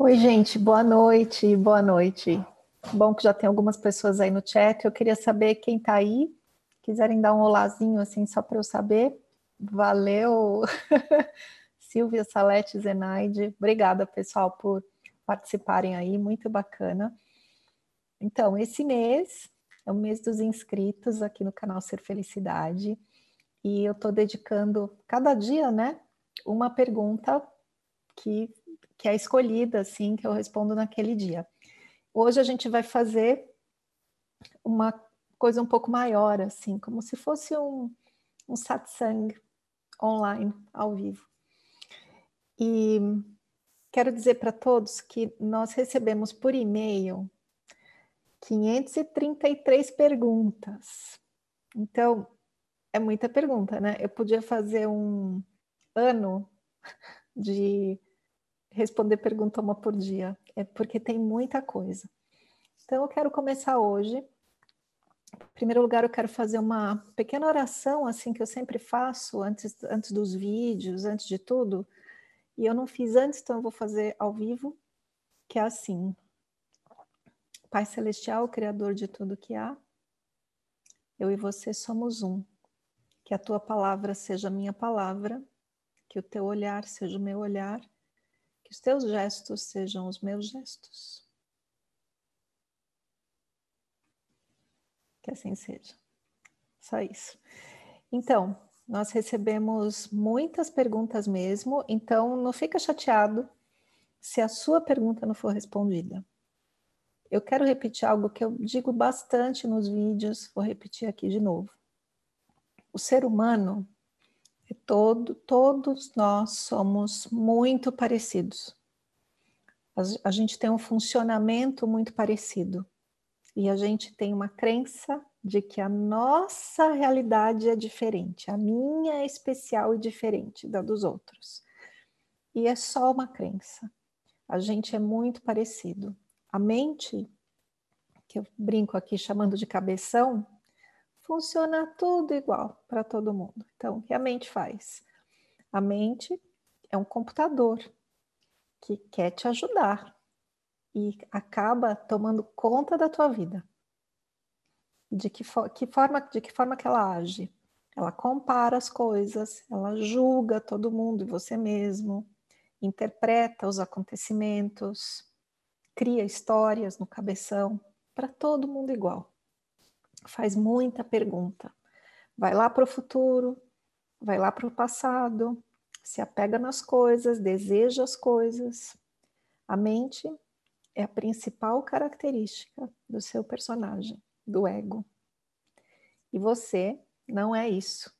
Oi, gente, boa noite, boa noite. Bom que já tem algumas pessoas aí no chat. Eu queria saber quem está aí. Quiserem dar um olazinho assim, só para eu saber. Valeu, Silvia Salete Zenaide. Obrigada, pessoal, por participarem aí, muito bacana. Então, esse mês é o mês dos inscritos aqui no canal Ser Felicidade. E eu estou dedicando cada dia, né, uma pergunta que que é escolhida, assim, que eu respondo naquele dia. Hoje a gente vai fazer uma coisa um pouco maior, assim, como se fosse um, um satsang online, ao vivo. E quero dizer para todos que nós recebemos por e-mail 533 perguntas. Então, é muita pergunta, né? Eu podia fazer um ano de responder pergunta uma por dia, é porque tem muita coisa. Então, eu quero começar hoje. Em primeiro lugar, eu quero fazer uma pequena oração, assim, que eu sempre faço antes, antes dos vídeos, antes de tudo. E eu não fiz antes, então eu vou fazer ao vivo, que é assim. Pai Celestial, Criador de tudo que há, eu e você somos um. Que a tua palavra seja minha palavra, que o teu olhar seja o meu olhar que os teus gestos sejam os meus gestos. Que assim seja. Só isso. Então, nós recebemos muitas perguntas mesmo, então não fica chateado se a sua pergunta não for respondida. Eu quero repetir algo que eu digo bastante nos vídeos, vou repetir aqui de novo. O ser humano todo, todos nós somos muito parecidos. A, a gente tem um funcionamento muito parecido. E a gente tem uma crença de que a nossa realidade é diferente, a minha é especial e diferente da dos outros. E é só uma crença. A gente é muito parecido. A mente, que eu brinco aqui chamando de cabeção, funciona tudo igual para todo mundo. Então, o que a mente faz? A mente é um computador que quer te ajudar e acaba tomando conta da tua vida. De que, for, que forma, de que forma que ela age? Ela compara as coisas, ela julga todo mundo e você mesmo, interpreta os acontecimentos, cria histórias no cabeção para todo mundo igual faz muita pergunta. Vai lá para o futuro, vai lá para o passado, se apega nas coisas, deseja as coisas. A mente é a principal característica do seu personagem, do ego. E você não é isso.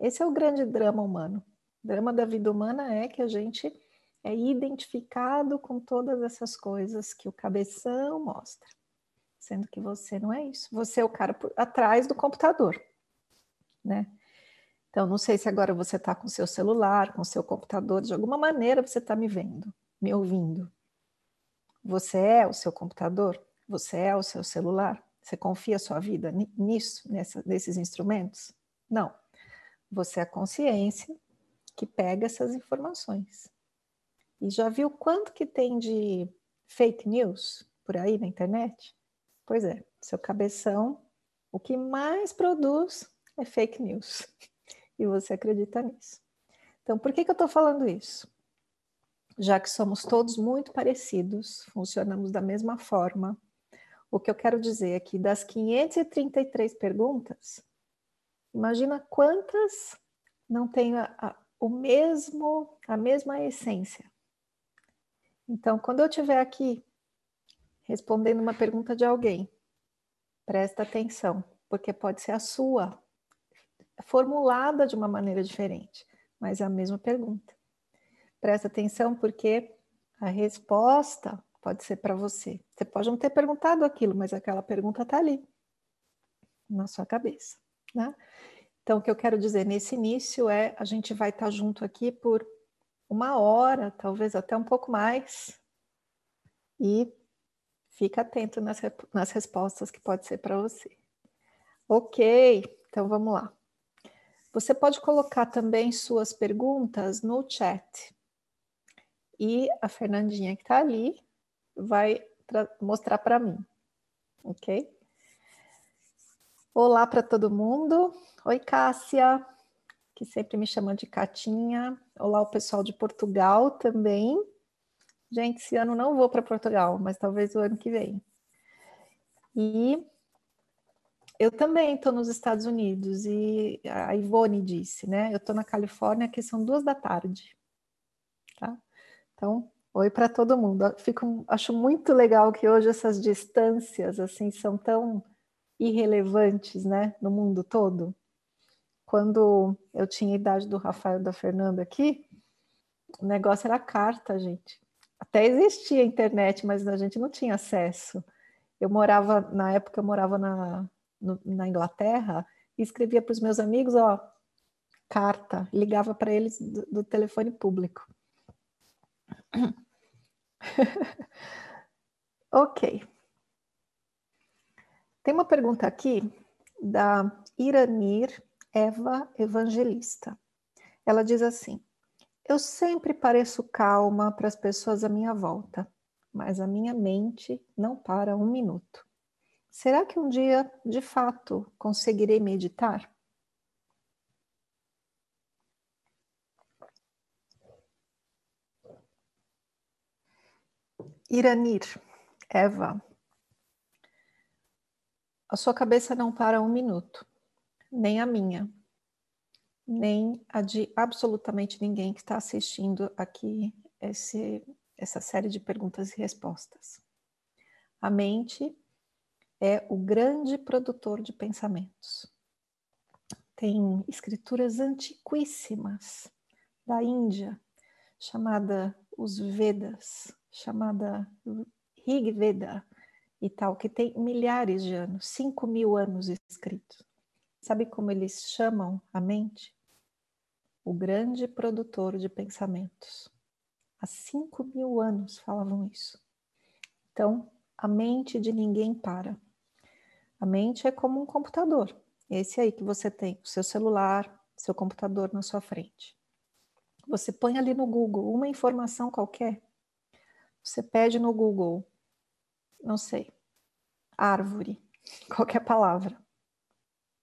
Esse é o grande drama humano. O drama da vida humana é que a gente é identificado com todas essas coisas que o cabeção mostra sendo que você não é isso. Você é o cara por, atrás do computador, né? Então, não sei se agora você está com seu celular, com seu computador, de alguma maneira você está me vendo, me ouvindo. Você é o seu computador? Você é o seu celular? Você confia a sua vida nisso, nessa, nesses instrumentos? Não. Você é a consciência que pega essas informações. E já viu quanto que tem de fake news por aí na internet? Pois é, seu cabeção, o que mais produz é fake news. E você acredita nisso. Então, por que, que eu estou falando isso? Já que somos todos muito parecidos, funcionamos da mesma forma, o que eu quero dizer é que das 533 perguntas, imagina quantas não têm a, a, o mesmo, a mesma essência. Então, quando eu estiver aqui respondendo uma pergunta de alguém. Presta atenção, porque pode ser a sua, formulada de uma maneira diferente, mas é a mesma pergunta. Presta atenção porque a resposta pode ser para você. Você pode não ter perguntado aquilo, mas aquela pergunta está ali, na sua cabeça, né? Então, o que eu quero dizer nesse início é a gente vai estar tá junto aqui por uma hora, talvez até um pouco mais, e fica atento nas, nas respostas que pode ser para você. Ok, então vamos lá. Você pode colocar também suas perguntas no chat. E a Fernandinha que está ali vai mostrar para mim, ok? Olá para todo mundo. Oi, Cássia, que sempre me chama de Catinha. Olá, o pessoal de Portugal também. Gente, esse ano não vou para Portugal, mas talvez o ano que vem. E eu também estou nos Estados Unidos e a Ivone disse, né? Eu estou na Califórnia, que são duas da tarde. Tá? Então, oi para todo mundo. Fico, acho muito legal que hoje essas distâncias assim são tão irrelevantes, né, no mundo todo. Quando eu tinha a idade do Rafael da Fernanda aqui, o negócio era carta, gente. Até existia internet, mas a gente não tinha acesso. Eu morava, na época, eu morava na, no, na Inglaterra e escrevia para os meus amigos, ó, carta, ligava para eles do, do telefone público. ok. Tem uma pergunta aqui da Iranir Eva Evangelista. Ela diz assim: Eu sempre pareço calma para as pessoas à minha volta, mas a minha mente não para um minuto. Será que um dia, de fato, conseguirei meditar? Iranir, Eva, a sua cabeça não para um minuto, nem a minha, nem a de absolutamente ninguém que está assistindo aqui esse, essa série de perguntas e respostas. A mente é o grande produtor de pensamentos. Tem escrituras antiquíssimas da Índia, chamada os Vedas, chamada Rig Veda e tal, que tem milhares de anos, 5 mil anos escritos. Sabe como eles chamam a mente? O grande produtor de pensamentos. Há 5 mil anos falavam isso. Então, a mente de ninguém para. A mente é como um computador. Esse aí que você tem, o seu celular, seu computador na sua frente. Você põe ali no Google uma informação qualquer, você pede no Google, não sei, árvore, qualquer palavra.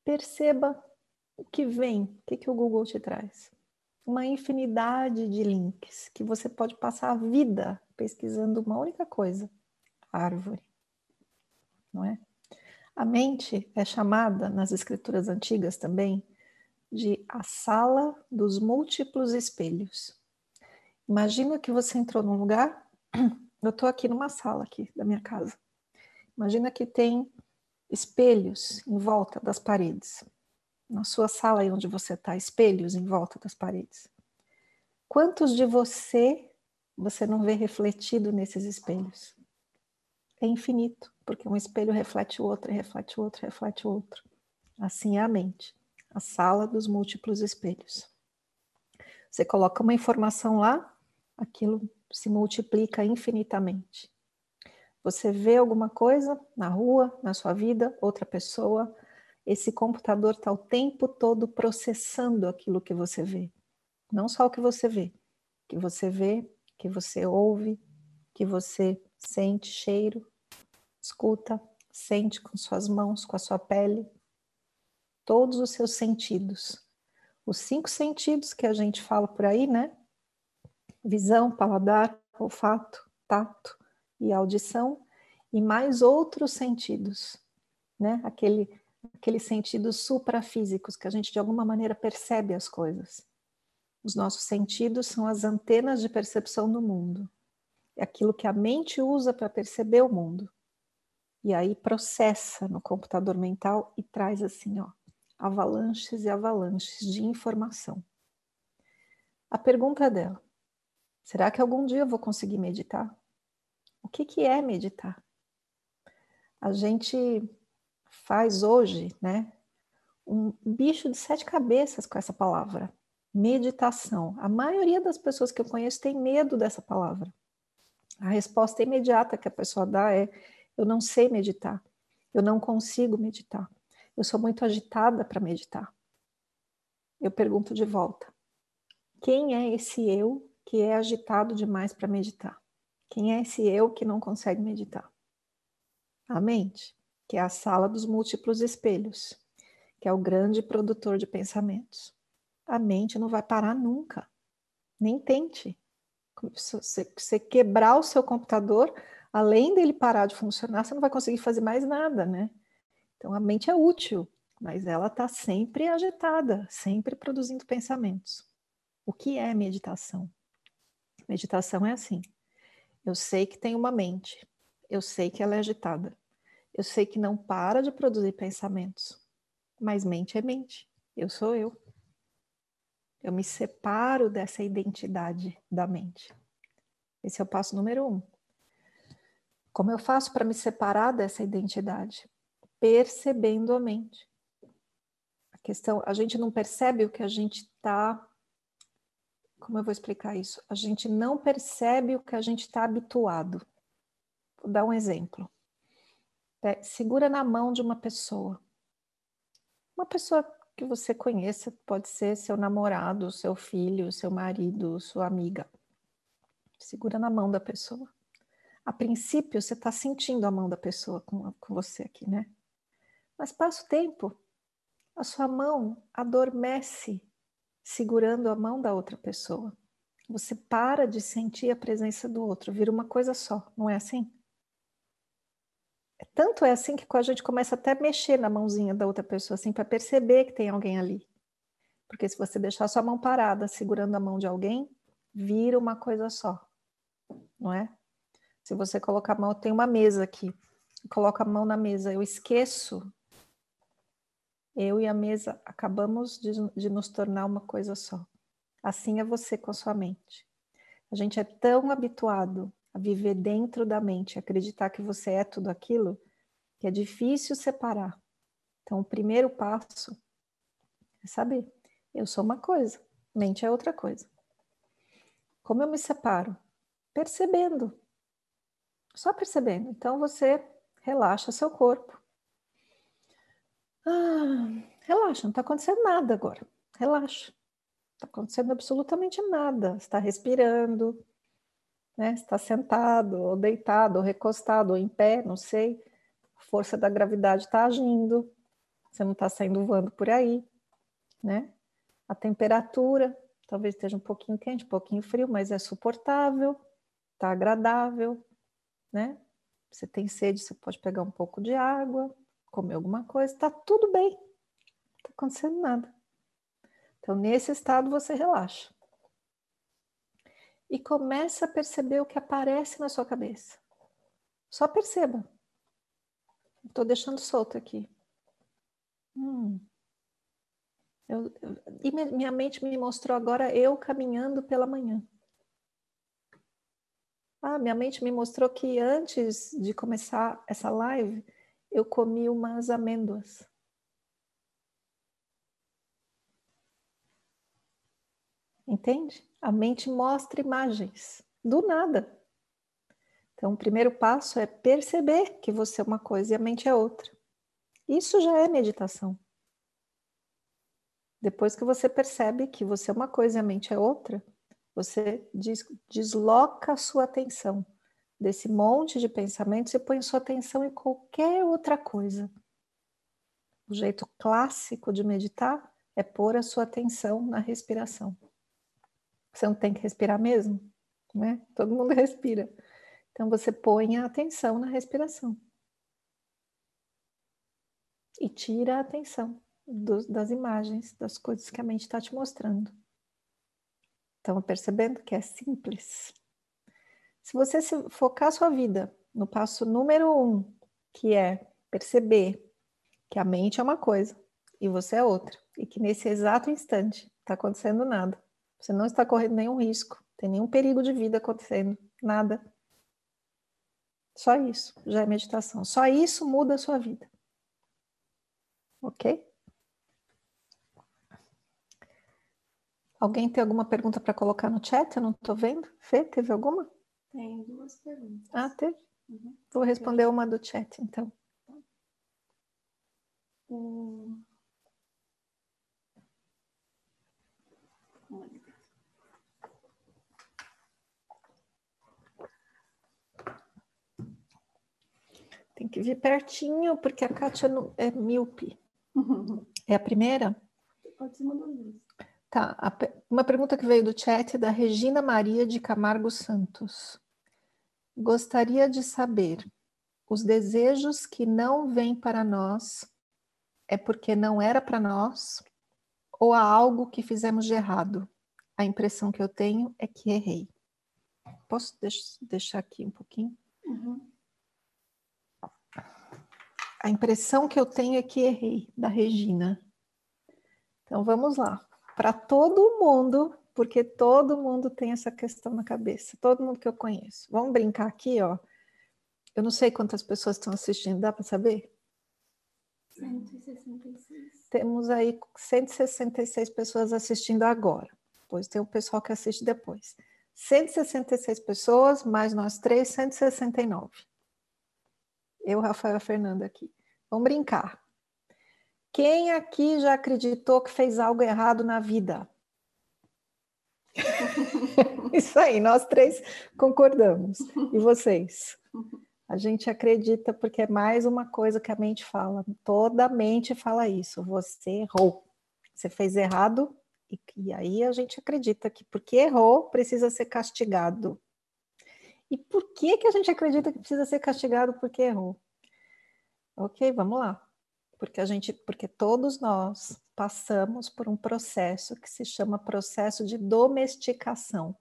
Perceba o que vem, o que, que o Google te traz. Uma infinidade de links que você pode passar a vida pesquisando uma única coisa: árvore. Não é? A mente é chamada nas escrituras antigas também de a sala dos múltiplos espelhos. Imagina que você entrou num lugar eu estou aqui numa sala aqui da minha casa. Imagina que tem espelhos em volta das paredes. Na sua sala aí onde você está, espelhos em volta das paredes. Quantos de você você não vê refletido nesses espelhos? É infinito, porque um espelho reflete o outro, reflete o outro, reflete o outro. Assim é a mente, a sala dos múltiplos espelhos. Você coloca uma informação lá, aquilo se multiplica infinitamente. Você vê alguma coisa na rua, na sua vida, outra pessoa, esse computador está o tempo todo processando aquilo que você vê. Não só o que você vê, que você vê, que você ouve, que você sente cheiro, escuta, sente com suas mãos, com a sua pele, todos os seus sentidos. Os cinco sentidos que a gente fala por aí, né? visão, paladar, olfato, tato e audição, e mais outros sentidos, né? Aquele, aqueles sentidos suprafísicos que a gente de alguma maneira percebe as coisas. Os nossos sentidos são as antenas de percepção do mundo. É aquilo que a mente usa para perceber o mundo. E aí processa no computador mental e traz assim, ó, avalanches e avalanches de informação. A pergunta dela: Será que algum dia eu vou conseguir meditar? O que, que é meditar? A gente faz hoje, né, um bicho de sete cabeças com essa palavra, meditação. A maioria das pessoas que eu conheço tem medo dessa palavra. A resposta imediata que a pessoa dá é: eu não sei meditar, eu não consigo meditar, eu sou muito agitada para meditar. Eu pergunto de volta: quem é esse eu que é agitado demais para meditar? Quem é esse eu que não consegue meditar? A mente, que é a sala dos múltiplos espelhos, que é o grande produtor de pensamentos. A mente não vai parar nunca. Nem tente. Se você quebrar o seu computador, além dele parar de funcionar, você não vai conseguir fazer mais nada, né? Então a mente é útil, mas ela está sempre agitada, sempre produzindo pensamentos. O que é meditação? Meditação é assim: eu sei que tem uma mente, eu sei que ela é agitada, eu sei que não para de produzir pensamentos, mas mente é mente, eu sou eu. Eu me separo dessa identidade da mente. Esse é o passo número um. Como eu faço para me separar dessa identidade? Percebendo a mente. A questão, a gente não percebe o que a gente está. Como eu vou explicar isso? A gente não percebe o que a gente está habituado. Vou dar um exemplo. segura na mão de uma pessoa. Uma pessoa que você conheça, pode ser seu namorado, seu filho, seu marido, sua amiga. Segura na mão da pessoa. A princípio, você está sentindo a mão da pessoa com, com você aqui, né? Mas passa o tempo, a sua mão adormece segurando a mão da outra pessoa. Você para de sentir a presença do outro, vira uma coisa só, não é assim? Tanto é assim que a gente começa até a mexer na mãozinha da outra pessoa, assim, para perceber que tem alguém ali. Porque se você deixar sua mão parada, segurando a mão de alguém, vira uma coisa só, não é? Se você colocar a mão, tem uma mesa aqui, coloca a mão na mesa, eu esqueço, eu e a mesa acabamos de, de nos tornar uma coisa só. Assim é você com a sua mente. A gente é tão habituado a viver dentro da mente, acreditar que você é tudo aquilo, que é difícil separar. Então, o primeiro passo é saber: eu sou uma coisa, mente é outra coisa. Como eu me separo? Percebendo. Só percebendo. Então, você relaxa seu corpo. Ah, relaxa, não está acontecendo nada agora. Relaxa. Não está acontecendo absolutamente nada. Está respirando, né? Está sentado, ou deitado, ou recostado, ou em pé, não sei. A força da gravidade está agindo. Você não está saindo voando por aí, né? A temperatura talvez esteja um pouquinho quente, um pouquinho frio, mas é suportável, está agradável, né? Você tem sede, você pode pegar um pouco de água, comer alguma coisa, está tudo bem, não está acontecendo nada. Então, nesse estado, você relaxa e comece a perceber o que aparece na sua cabeça. Só perceba. Estou deixando solto aqui. Hum. Eu, eu, e minha mente me mostrou agora eu caminhando pela manhã. Ah, minha mente me mostrou que antes de começar essa live, eu comi umas amêndoas. Entende? A mente mostra imagens do nada. Então, o primeiro passo é perceber que você é uma coisa e a mente é outra. Isso já é meditação. Depois que você percebe que você é uma coisa e a mente é outra, você des desloca a sua atenção desse monte de pensamentos e põe sua atenção em qualquer outra coisa. O jeito clássico de meditar é pôr a sua atenção na respiração. Você não tem que respirar mesmo, né? Todo mundo respira. Então você põe a atenção na respiração. E tira a atenção das imagens, das coisas que a mente está te mostrando. Estão percebendo que é simples? Se você se focar sua vida no passo número um, que é perceber que a mente é uma coisa e você é outra, e que nesse exato instante está acontecendo nada, você não está correndo nenhum risco, tem nenhum perigo de vida acontecendo, nada. Só isso já é meditação. Só isso muda a sua vida. Ok? Alguém tem alguma pergunta para colocar no chat? Eu não estou vendo. Fê, teve alguma? Tem duas perguntas. Ah, teve? Uhum. Vou responder uma do chat, então. Hum. Tem que vir pertinho, porque a Kátia é míope. É a primeira? Pode ser uma das Tá, uma pergunta que veio do chat é da Regina Maria de Camargo Santos. Gostaria de saber, os desejos que não vêm para nós é porque não era para nós ou há algo que fizemos de errado? A impressão que eu tenho é que errei. Posso deixar aqui um pouquinho? Uhum. A impressão que eu tenho é que errei, da Regina. Então vamos lá para todo mundo, porque todo mundo tem essa questão na cabeça, todo mundo que eu conheço. Vamos brincar aqui, ó. Eu não sei quantas pessoas estão assistindo, dá para saber? 166. Temos aí 166 pessoas assistindo agora. Pois tem o pessoal que assiste depois. 166 pessoas, mais nós três, 169. Eu, Rafael e Fernanda aqui. Vamos brincar. Quem aqui já acreditou que fez algo errado na vida? Isso aí, nós três concordamos. E vocês? A gente acredita porque é mais uma coisa que a mente fala. Toda mente fala isso. Você errou. Você fez errado. E, e aí a gente acredita que porque errou, precisa ser castigado. E por que, que a gente acredita que precisa ser castigado porque errou? Ok, vamos lá porque a gente, porque todos nós passamos por um processo que se chama processo de domesticação.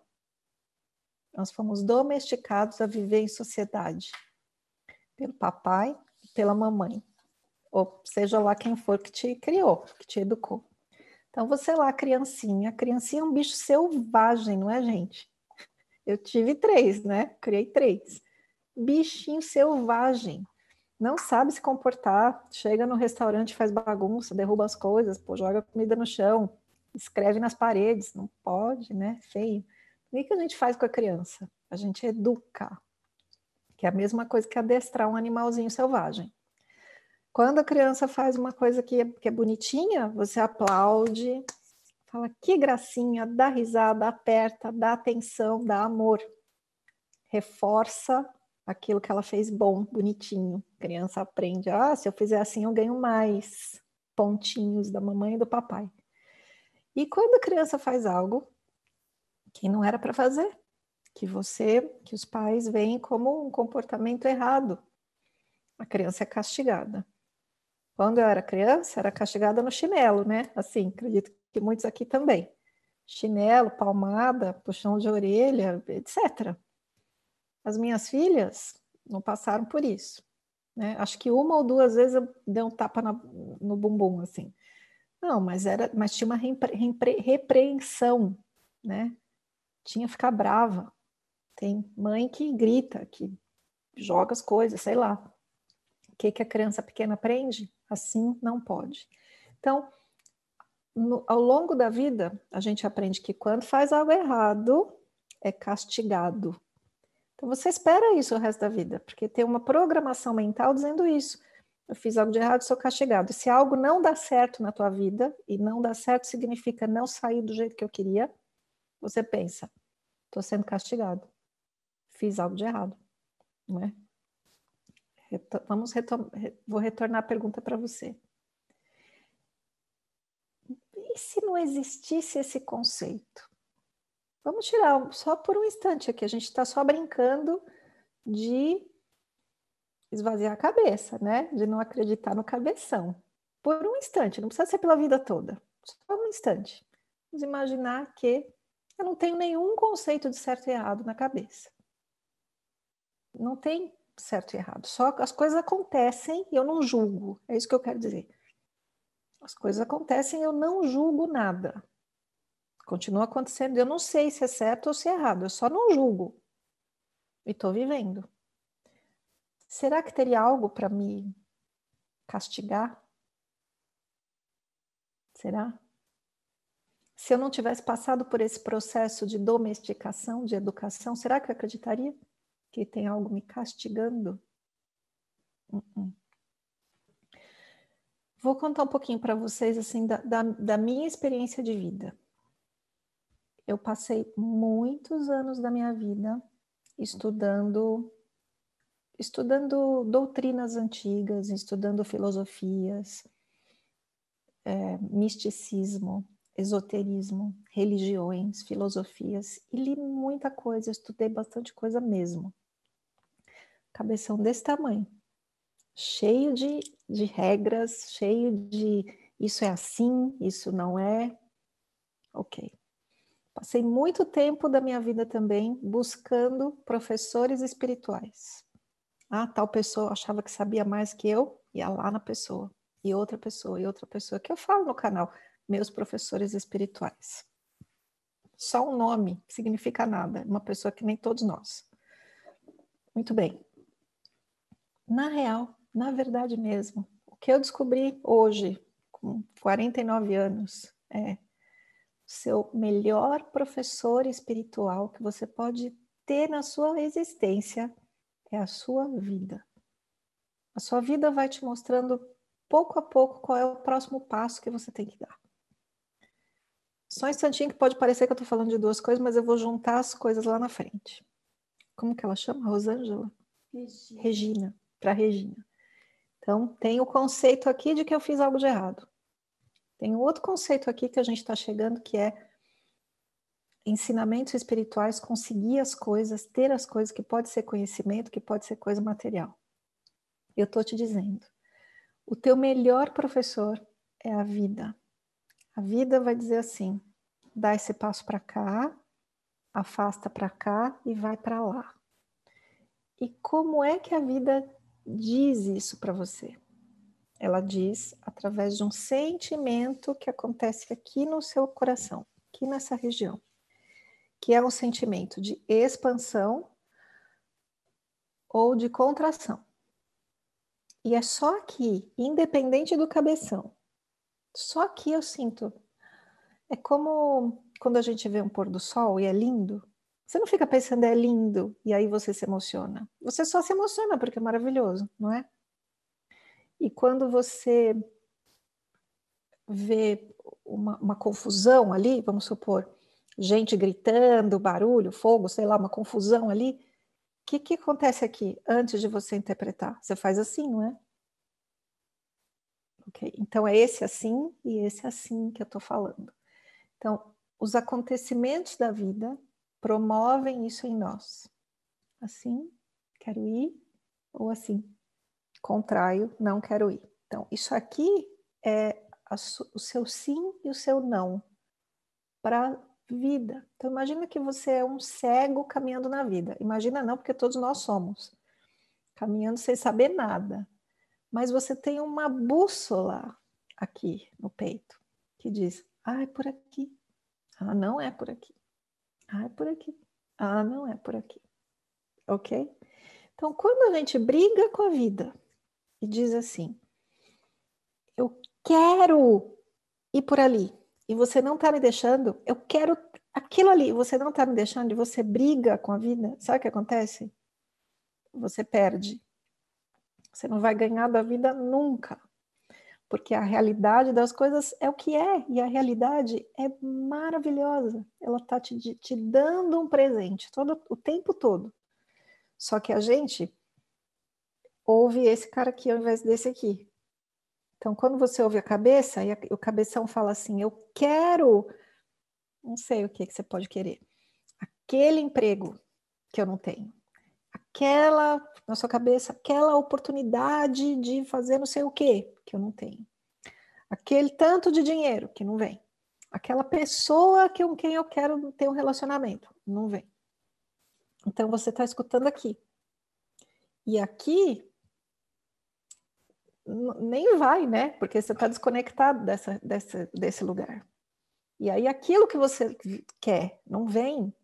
Nós fomos domesticados a viver em sociedade pelo papai e pela mamãe, ou seja lá quem for que te criou, que te educou. Então você lá, criancinha, criancinha é um bicho selvagem, não é, gente? Eu tive três, né? Criei três. Bichinho selvagem não sabe se comportar, chega no restaurante, faz bagunça, derruba as coisas, pô, joga comida no chão, escreve nas paredes, não pode, né? Feio. O que a gente faz com a criança? A gente educa, que é a mesma coisa que adestrar um animalzinho selvagem. Quando a criança faz uma coisa que é, que é bonitinha, você aplaude, fala que gracinha, dá risada, aperta, dá atenção, dá amor. Reforça aquilo que ela fez bom, bonitinho. A criança aprende, ah, se eu fizer assim eu ganho mais pontinhos da mamãe e do papai. E quando a criança faz algo que não era para fazer, que você, que os pais veem como um comportamento errado, a criança é castigada. Quando eu era criança, era castigada no chinelo, né? Assim, acredito que muitos aqui também. Chinelo, palmada, puxão de orelha, etc. As minhas filhas não passaram por isso. Né? Acho que uma ou duas vezes eu dei um tapa na, no bumbum, assim. Não, mas era, mas tinha uma repre, repre, repreensão, né? Tinha que ficar brava. Tem mãe que grita, que joga as coisas, sei lá. O que, que a criança pequena aprende? Assim não pode. Então, no, ao longo da vida, a gente aprende que quando faz algo errado, é castigado. Então você espera isso o resto da vida, porque tem uma programação mental dizendo isso. Eu fiz algo de errado, sou castigado. E se algo não dá certo na tua vida, e não dá certo significa não sair do jeito que eu queria, você pensa, estou sendo castigado. Fiz algo de errado, não é? Vamos retom vou retornar a pergunta para você. E se não existisse esse conceito? Vamos tirar só por um instante aqui, a gente está só brincando de esvaziar a cabeça, né? De não acreditar no cabeção. Por um instante, não precisa ser pela vida toda, só um instante. Vamos imaginar que eu não tenho nenhum conceito de certo e errado na cabeça. Não tem certo e errado, só as coisas acontecem e eu não julgo. É isso que eu quero dizer. As coisas acontecem e eu não julgo nada. Continua acontecendo. Eu não sei se é certo ou se é errado, eu só não julgo. E estou vivendo. será que teria algo para me castigar? Será? Se eu não tivesse passado por esse processo de domesticação, de educação, será que eu acreditaria que tem algo me castigando? Uh -uh. Vou contar um pouquinho para vocês assim da, da, da minha experiência de vida. Eu passei muitos anos da minha vida estudando estudando doutrinas antigas, estudando filosofias, é, misticismo, esoterismo, religiões, filosofias, e li muita coisa, estudei bastante coisa mesmo. Cabeção desse tamanho, cheio de, de regras, cheio de isso é assim, isso não é. Ok. Passei muito tempo da minha vida também buscando professores espirituais. Ah, tal pessoa achava que sabia mais que eu, ia lá na pessoa, e outra pessoa, e outra pessoa, que eu falo no canal, meus professores espirituais. Só um nome significa nada, uma pessoa que nem todos nós. Muito bem. Na real, na verdade mesmo, o que eu descobri hoje, com 49 anos, é seu melhor professor espiritual que você pode ter na sua existência é a sua vida. A sua vida vai te mostrando pouco a pouco qual é o próximo passo que você tem que dar. Só um instantinho que pode parecer que eu estou falando de duas coisas, mas eu vou juntar as coisas lá na frente. Como que ela chama? Rosângela? Regina. Regina, para Regina. Então, tem o conceito aqui de que eu fiz algo de errado. Tem um outro conceito aqui que a gente está chegando, que é ensinamentos espirituais, conseguir as coisas, ter as coisas, que pode ser conhecimento, que pode ser coisa material. Eu estou te dizendo, o teu melhor professor é a vida. A vida vai dizer assim: dá esse passo para cá, afasta para cá e vai para lá. E como é que a vida diz isso para você? Ela diz através de um sentimento que acontece aqui no seu coração, aqui nessa região, que é um sentimento de expansão ou de contração. E é só aqui, independente do cabeção. Só aqui eu sinto. É como quando a gente vê um pôr do sol e é lindo. Você não fica pensando é lindo e aí você se emociona. Você só se emociona porque é maravilhoso, não é? E quando você vê uma, uma, confusão ali, vamos supor, gente gritando, barulho, fogo, sei lá, uma confusão ali, o que, que acontece aqui antes de você interpretar? Você faz assim, não é? Ok, então é esse assim e esse assim que eu estou falando. Então, os acontecimentos da vida promovem isso em nós. Assim, quero ir, ou assim, contraio, não quero ir. Então, isso aqui é o seu sim e o seu não para a vida. Então, imagina que você é um cego caminhando na vida. Imagina não, porque todos nós somos. Caminhando sem saber nada. Mas você tem uma bússola aqui no peito que diz: ah, é por aqui. Ah, não é por aqui. Ah, é por aqui. Ah, não é por aqui. Ok? Então, quando a gente briga com a vida, e diz assim: Eu quero ir por ali, e você não está me deixando, eu quero aquilo ali, você não está me deixando, e você briga com a vida, sabe o que acontece? Você perde. Você não vai ganhar da vida nunca. Porque a realidade das coisas é o que é, e a realidade é maravilhosa. Ela está te, te dando um presente todo, o tempo todo. Só que a gente ouve esse cara aqui ao invés desse aqui. Então, quando você ouve a cabeça, e a, o cabeção fala assim: Eu quero, não sei o que, que você pode querer, aquele emprego que eu não tenho, aquela, na sua cabeça, aquela oportunidade de fazer não sei o que que eu não tenho, aquele tanto de dinheiro que não vem, aquela pessoa que, com quem eu quero ter um relacionamento, não vem. Então, você está escutando aqui. E aqui nem vai, né? Porque você está desconectado dessa, dessa, desse lugar. E aí aquilo que você quer não vem,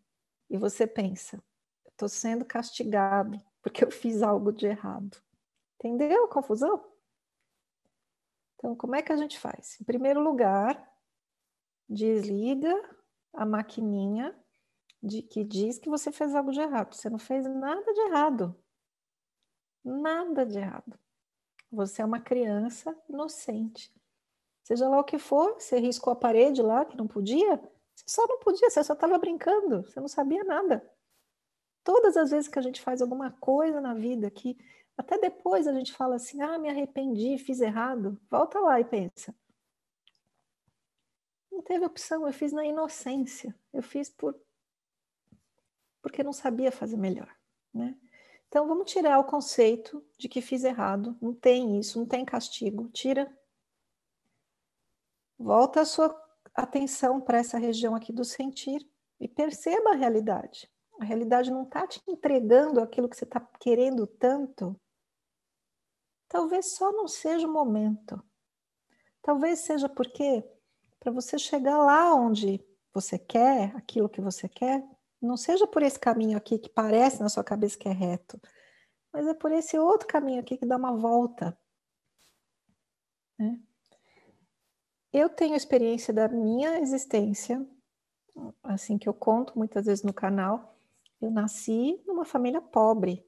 e você pensa, estou sendo castigado porque eu fiz algo de errado. Entendeu a confusão? Então, como é que a gente faz? Em primeiro lugar, desliga a maquininha de que diz que você fez algo de errado. Você não fez nada de errado. Nada de errado. Você é uma criança inocente. Seja lá o que for, você riscou a parede lá que não podia, você só não podia, você só estava brincando, você não sabia nada. Todas as vezes que a gente faz alguma coisa na vida que até depois a gente fala assim: ah, me arrependi, fiz errado, volta lá e pensa. Não teve opção, eu fiz na inocência, eu fiz por porque não sabia fazer melhor, né? Então vamos tirar o conceito de que fiz errado, não tem isso, não tem castigo, tira. Volta a sua atenção para essa região aqui do sentir e perceba a realidade. A realidade não está te entregando aquilo que você está querendo tanto. Talvez só não seja o momento. Talvez seja porque, para você chegar lá onde você quer, aquilo que você quer, não seja por esse caminho aqui que parece na sua cabeça que é reto, mas é por esse outro caminho aqui que dá uma volta. Né? Eu tenho experiência da minha existência, assim que eu conto muitas vezes no canal. Eu nasci numa família pobre,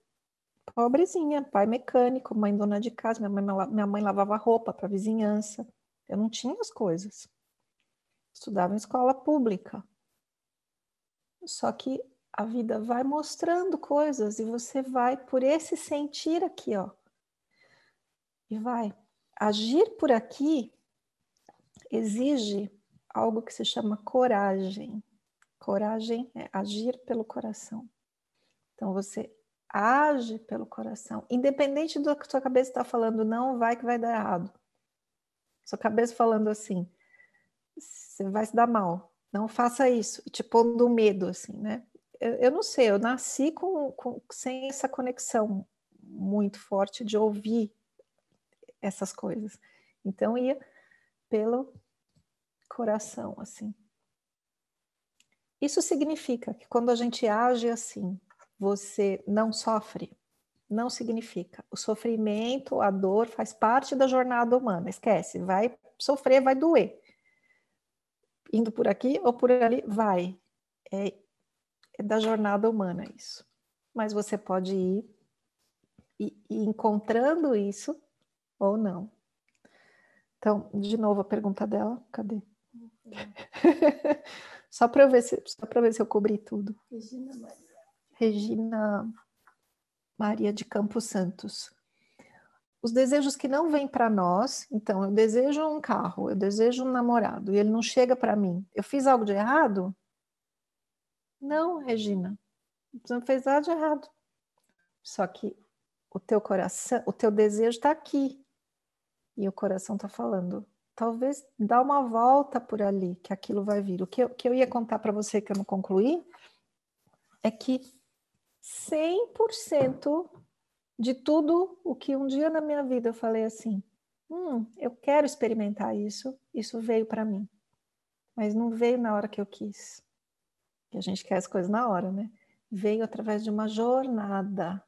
pobrezinha, pai mecânico, mãe dona de casa, minha mãe, minha mãe lavava roupa para a vizinhança. Eu não tinha as coisas. Estudava em escola pública. Só que a vida vai mostrando coisas e você vai por esse sentir aqui, ó. E vai agir por aqui exige algo que se chama coragem. Coragem é agir pelo coração. Então você age pelo coração, independente do que sua cabeça está falando, não vai que vai dar errado. Sua cabeça falando assim, você vai se dar mal, não faça isso, te pondo medo, assim, né? Eu, eu não sei, eu nasci com, com, sem essa conexão muito forte de ouvir essas coisas. Então ia pelo coração, assim. Isso significa que quando a gente age assim, você não sofre? Não significa. O sofrimento, a dor faz parte da jornada humana. Esquece, vai sofrer, vai doer. Indo por aqui ou por ali, vai. É, é da jornada humana isso. Mas você pode ir e, e encontrando isso ou não. Então, de novo a pergunta dela, cadê? só para ver se só para ver se eu cobri tudo. Regina Maria. Regina Maria de Campos Santos. Os desejos que não vêm para nós, então eu desejo um carro, eu desejo um namorado e ele não chega para mim. Eu fiz algo de errado? Não, Regina. Você não fez nada de errado. Só que o teu coração, o teu desejo está aqui. E o coração está falando, talvez dá uma volta por ali, que aquilo vai vir. O que eu, que eu ia contar para você que eu não concluí é que 100% de tudo o que um dia na minha vida eu falei assim, hum, eu quero experimentar isso, isso veio para mim. Mas não veio na hora que eu quis. Que a gente quer as coisas na hora, né? Veio através de uma jornada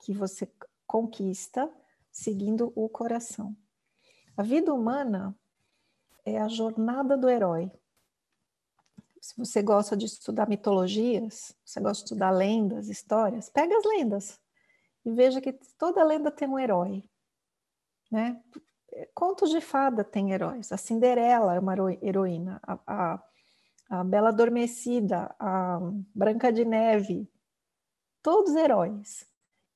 que você conquista seguindo o coração. A vida humana é a jornada do herói. Se você gosta de estudar mitologias, você gosta de estudar lendas, histórias, pega as lendas e veja que toda lenda tem um herói. Né? Contos de fada têm heróis. A Cinderela é uma heroína. A, a, a Bela Adormecida, a Branca de Neve, todos heróis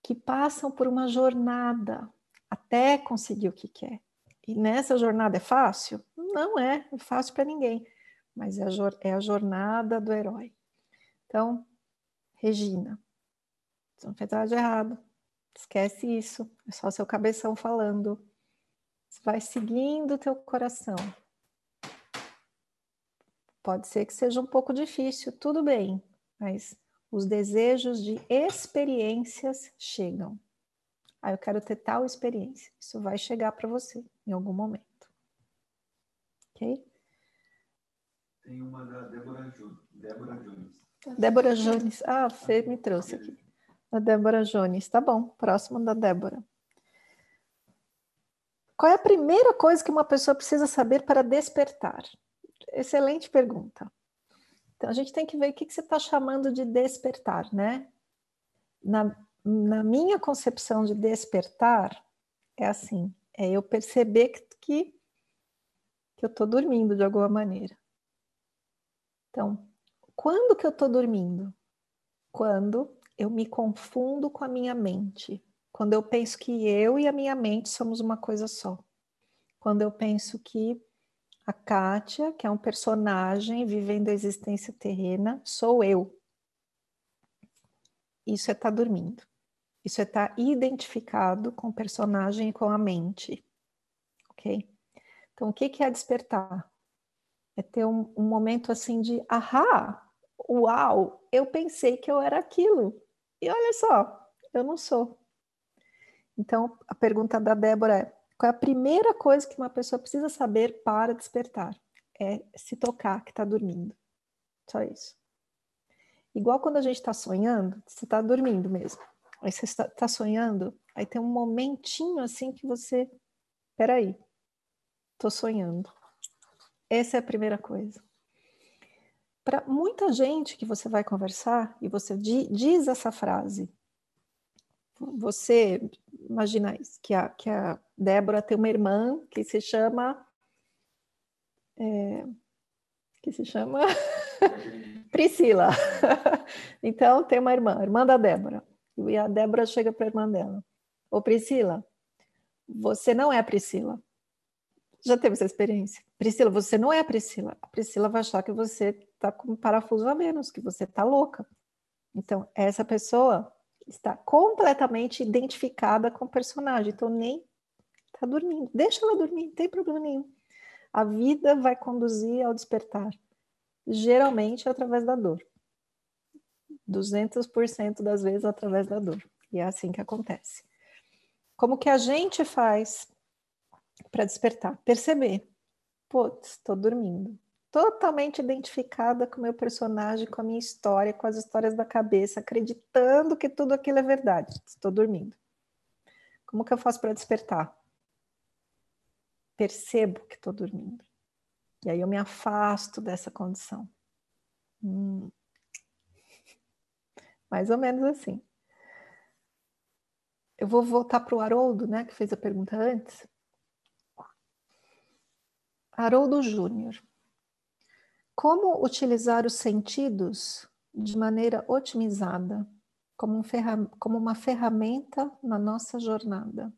que passam por uma jornada até conseguir o que quer. E nessa jornada é fácil? Não é, é fácil para ninguém, mas é a, é a jornada do herói. Então, Regina, você não fez nada de errado, esquece isso, é só seu cabeção falando. Você vai seguindo o teu coração. Pode ser que seja um pouco difícil, tudo bem, mas os desejos de experiências chegam. Ah, eu quero ter tal experiência. Isso vai chegar para você em algum momento. Ok? Tem uma da Débora, Débora Jones. Débora Jones. Ah, você me trouxe aqui. A Débora Jones, tá bom. Próximo da Débora. Qual é a primeira coisa que uma pessoa precisa saber para despertar? Excelente pergunta. Então, a gente tem que ver o que, você está chamando de despertar, né? Na, na minha concepção de despertar, é assim: é eu perceber que, que, que eu estou dormindo de alguma maneira. Então, quando que eu estou dormindo? Quando eu me confundo com a minha mente. Quando eu penso que eu e a minha mente somos uma coisa só. Quando eu penso que a Kátia, que é um personagem vivendo a existência terrena, sou eu. Isso é estar tá dormindo. Isso é estar tá identificado com o personagem e com a mente. Ok? Então, o que, que é despertar? É ter um, um momento assim de ahá, uau, eu pensei que eu era aquilo. E olha só, eu não sou. Então, a pergunta da Débora é: qual é a primeira coisa que uma pessoa precisa saber para despertar? É se tocar que está dormindo. Só isso. Igual quando a gente está sonhando, você está dormindo mesmo. Aí você está tá sonhando, aí tem um momentinho assim que você. Peraí, estou sonhando. Essa é a primeira coisa. Para muita gente que você vai conversar e você diz essa frase, você imagina isso, que a, que a Débora tem uma irmã que se chama. É, que se chama Priscila. então tem uma irmã, irmã da Débora. E a Débora chega para a irmã dela: Ô Priscila, você não é a Priscila. Já teve essa experiência? Priscila, você não é a Priscila. A Priscila vai achar que você está com um parafuso a menos, que você está louca. Então, essa pessoa está completamente identificada com o personagem, então nem está dormindo. Deixa ela dormir, não tem problema nenhum. A vida vai conduzir ao despertar, geralmente através da dor. 200% das vezes através da dor. E é assim que acontece. Como que a gente faz para despertar? Perceber. Putz, estou dormindo totalmente identificada com o meu personagem, com a minha história, com as histórias da cabeça, acreditando que tudo aquilo é verdade. Estou dormindo. Como que eu faço para despertar? Percebo que estou dormindo. E aí eu me afasto dessa condição. Hum. Mais ou menos assim. Eu vou voltar para o Haroldo, né, que fez a pergunta antes. Haroldo Júnior. Como utilizar os sentidos de maneira otimizada, como, um como uma ferramenta na nossa jornada?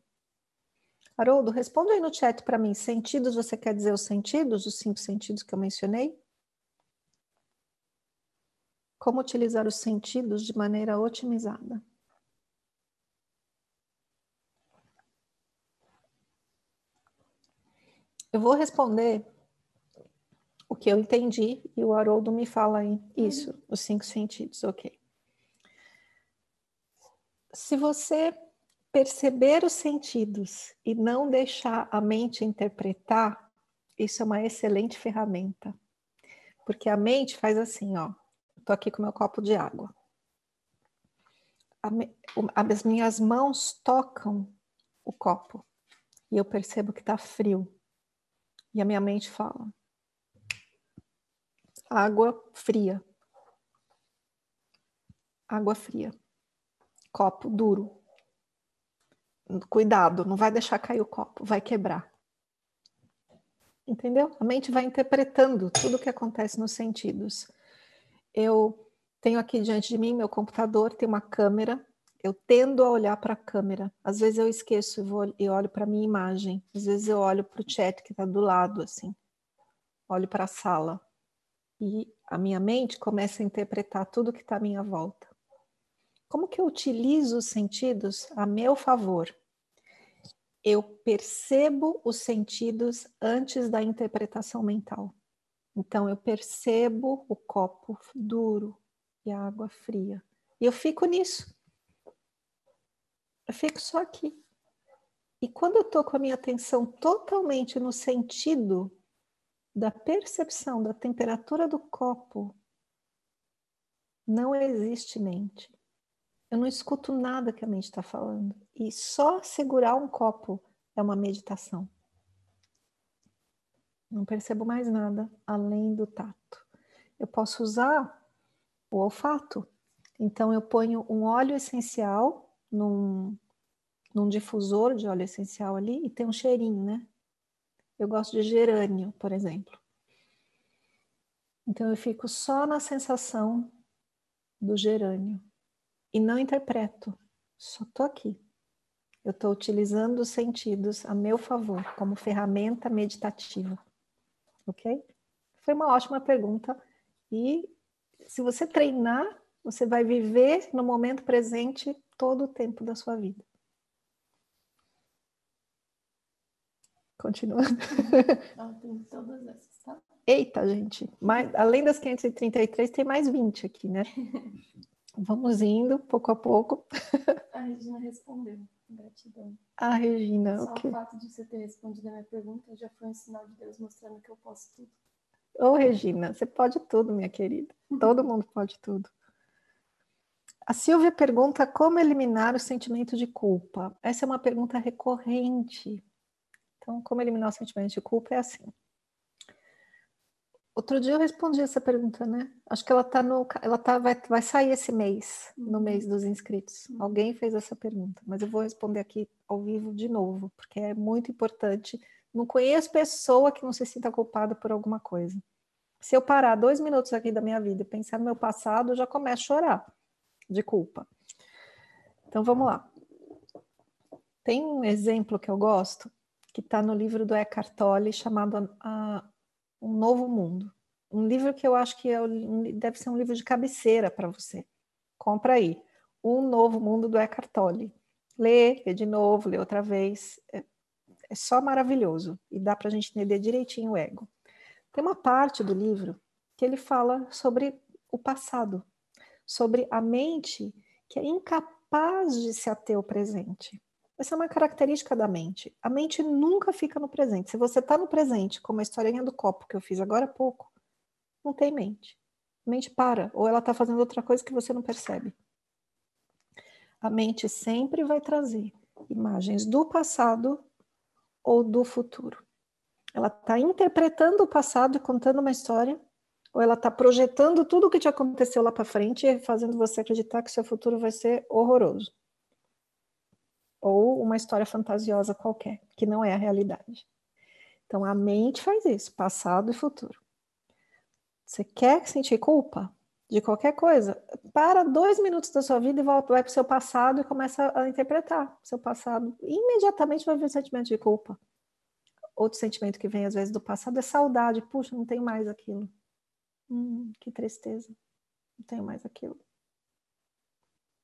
Haroldo, responde aí no chat para mim. Sentidos, você quer dizer os sentidos, os cinco sentidos que eu mencionei? Como utilizar os sentidos de maneira otimizada? Eu vou responder o que eu entendi e o Haroldo me fala aí isso, uhum. os cinco sentidos, ok. Se você perceber os sentidos e não deixar a mente interpretar, isso é uma excelente ferramenta. Porque a mente faz assim, ó. Estou aqui com meu copo de água. As minhas mãos tocam o copo e eu percebo que está frio. E a minha mente fala: água fria. Água fria. Copo duro. Cuidado, não vai deixar cair o copo, vai quebrar. Entendeu? A mente vai interpretando tudo o que acontece nos sentidos. Eu tenho aqui diante de mim meu computador, tem uma câmera. Eu tendo a olhar para a câmera. Às vezes eu esqueço e, vou, e olho para a minha imagem. Às vezes eu olho para o chat que está do lado, assim. Olho para a sala e a minha mente começa a interpretar tudo que está à minha volta. Como que eu utilizo os sentidos a meu favor? Eu percebo os sentidos antes da interpretação mental. Então, eu percebo o copo duro e a água fria. E eu fico nisso. Eu fico só aqui. E quando eu estou com a minha atenção totalmente no sentido da percepção da temperatura do copo, não existe mente. Eu não escuto nada que a mente está falando. E só segurar um copo é uma meditação. Não percebo mais nada além do tato. Eu posso usar o olfato. Então, eu ponho um óleo essencial num, num difusor de óleo essencial ali e tem um cheirinho, né? Eu gosto de gerânio, por exemplo. Então, eu fico só na sensação do gerânio e não interpreto, só estou aqui. Eu estou utilizando os sentidos a meu favor, como ferramenta meditativa. Ok? Foi uma ótima pergunta. E se você treinar, você vai viver no momento presente todo o tempo da sua vida. Continuando. Tem todas essas, tá? Eita, gente. Mais, além das 533, tem mais 20 aqui, né? Vamos indo, pouco a pouco. A Regina respondeu. Gratidão. A Regina, Só ok. o fato de você ter respondido a minha pergunta já foi um sinal de Deus mostrando que eu posso tudo. Ô, Regina, você pode tudo, minha querida. Todo mundo pode tudo. A Silvia pergunta como eliminar o sentimento de culpa. Essa é uma pergunta recorrente. Então, como eliminar o sentimento de culpa é assim. Outro dia eu respondi essa pergunta, né? Acho que ela tá no, ela tá vai, vai sair esse mês, no mês dos inscritos. Alguém fez essa pergunta, mas eu vou responder aqui ao vivo de novo, porque é muito importante. Não conheço pessoa que não se sinta culpada por alguma coisa. Se eu parar dois minutos aqui da minha vida e pensar no meu passado, eu já começo a chorar de culpa. Então vamos lá. Tem um exemplo que eu gosto, que está no livro do Eckhart Tolle, chamado a, Um Novo Mundo. Um livro que eu acho que é, deve ser um livro de cabeceira para você. Compra aí. Um Novo Mundo do Eckhart Tolle. Lê, lê de novo, lê outra vez. É, é só maravilhoso. E dá para a gente entender direitinho o ego. Tem uma parte do livro que ele fala sobre o passado, sobre a mente que é incapaz de se ater ao presente. Essa é uma característica da mente. A mente nunca fica no presente. Se você está no presente, como a historinha do copo que eu fiz agora há pouco, não tem mente. A mente para, ou ela está fazendo outra coisa que você não percebe. A mente sempre vai trazer imagens do passado ou do futuro. Ela está interpretando o passado e contando uma história, ou ela está projetando tudo o que te aconteceu lá para frente e fazendo você acreditar que seu futuro vai ser horroroso. Ou uma história fantasiosa qualquer, que não é a realidade. Então a mente faz isso, passado e futuro. Você quer sentir culpa de qualquer coisa? Para dois minutos da sua vida e volta, vai para o seu passado e começa a interpretar seu passado. Imediatamente vai vir o sentimento de culpa. Outro sentimento que vem às vezes do passado é saudade. Puxa, não tenho mais aquilo. Hum, que tristeza. Não tenho mais aquilo.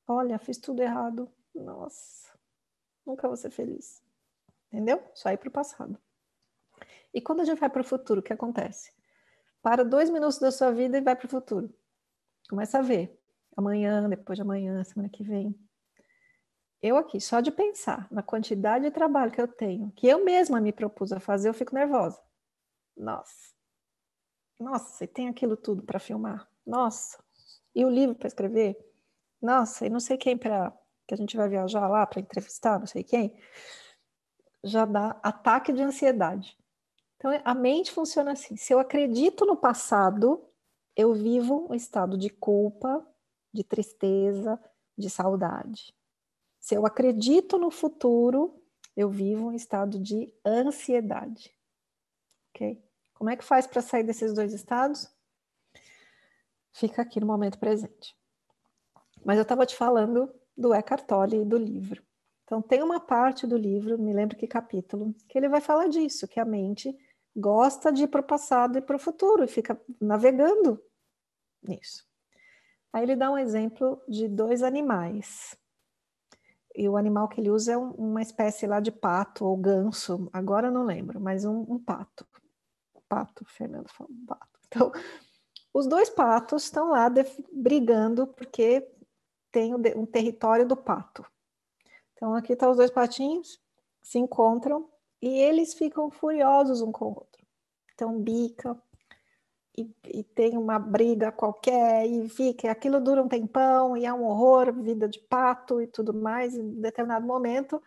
Olha, fiz tudo errado. Nossa, nunca vou ser feliz. Entendeu? Só ir para o passado. E quando a gente vai para o futuro, o que acontece? Para dois minutos da sua vida e vai para o futuro. Começa a ver. Amanhã, depois de amanhã, semana que vem. Eu aqui, só de pensar na quantidade de trabalho que eu tenho, que eu mesma me propus a fazer, eu fico nervosa. Nossa. Nossa, e tem aquilo tudo para filmar. Nossa. E o livro para escrever? Nossa, e não sei quem para que a gente vai viajar lá para entrevistar, não sei quem. Já dá ataque de ansiedade. Então a mente funciona assim. Se eu acredito no passado, eu vivo um estado de culpa, de tristeza, de saudade. Se eu acredito no futuro, eu vivo um estado de ansiedade. Ok? Como é que faz para sair desses dois estados? Fica aqui no momento presente. Mas eu estava te falando do Eckhart Tolle e do livro. Então tem uma parte do livro, me lembro que capítulo, que ele vai falar disso, que a mente gosta de ir para o passado e para o futuro e fica navegando nisso. Aí ele dá um exemplo de dois animais. E o animal que ele usa é um, uma espécie lá de pato ou ganso, agora eu não lembro, mas um, um pato. Pato, Fernando falou, pato. Então, os dois patos estão lá brigando porque tem um território do pato. Então, aqui estão tá os dois patinhos, se encontram e eles ficam furiosos um com o outro. Então, bica e, e, tem uma briga qualquer e fica, aquilo dura um tempão e é um horror, vida de pato e tudo mais. Em determinado momento,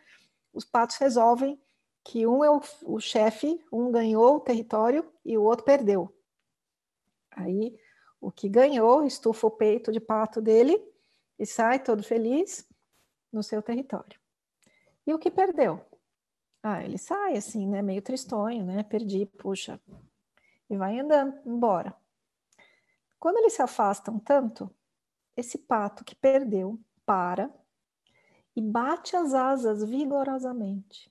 os patos resolvem que um é o, o chefe, um ganhou o território e o outro perdeu. Aí o que ganhou estufa o peito de pato dele e sai todo feliz no seu território. E o que perdeu? Ah, ele sai assim, né, meio tristonho, né? Perdi, puxa, e vai andando embora. Quando eles se afastam tanto, esse pato que perdeu para e bate as asas vigorosamente,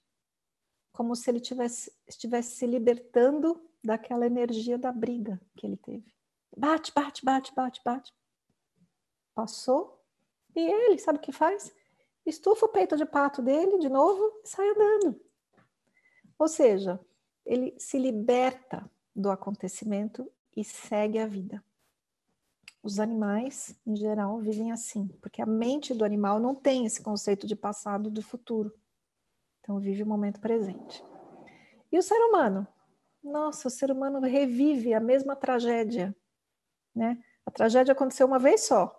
como se ele tivesse, estivesse se libertando daquela energia da briga que ele teve. Bate, bate, bate, bate, bate. Passou e ele, sabe o que faz? Estufa o peito de pato dele de novo e sai andando. Ou seja, ele se liberta do acontecimento e segue a vida. Os animais, em geral, vivem assim, porque a mente do animal não tem esse conceito de passado e do futuro. Então, vive o momento presente. E o ser humano? Nossa, o ser humano revive a mesma tragédia, né? A tragédia aconteceu uma vez só.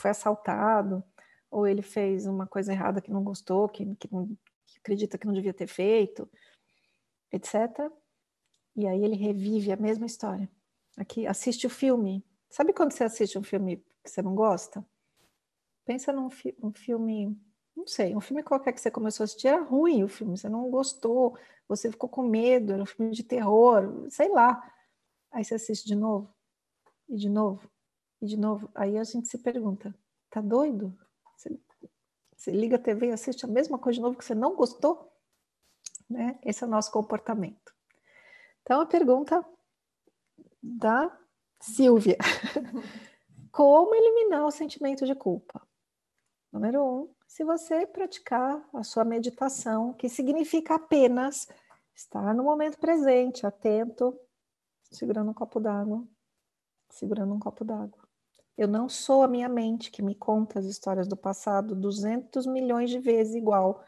Foi assaltado, ou ele fez uma coisa errada que não gostou, que, que, que acredita que não devia ter feito, etc. E aí ele revive a mesma história. Aqui, assiste o filme. Sabe quando você assiste um filme que você não gosta? Pensa num fi um filme, não sei, um filme qualquer que você começou a assistir, era ruim o filme, você não gostou, você ficou com medo, era um filme de terror, sei lá. Aí você assiste de novo, e de novo, e de novo. Aí a gente se pergunta, tá doido? Você, você liga a TV e assiste a mesma coisa de novo que você não gostou? Né? Esse é o nosso comportamento. Então, a pergunta da Silvia: Como eliminar o sentimento de culpa? Número um, se você praticar a sua meditação, que significa apenas estar no momento presente, atento, segurando um copo d'água, segurando um copo d'água. Eu não sou a minha mente que me conta as histórias do passado 200 milhões de vezes igual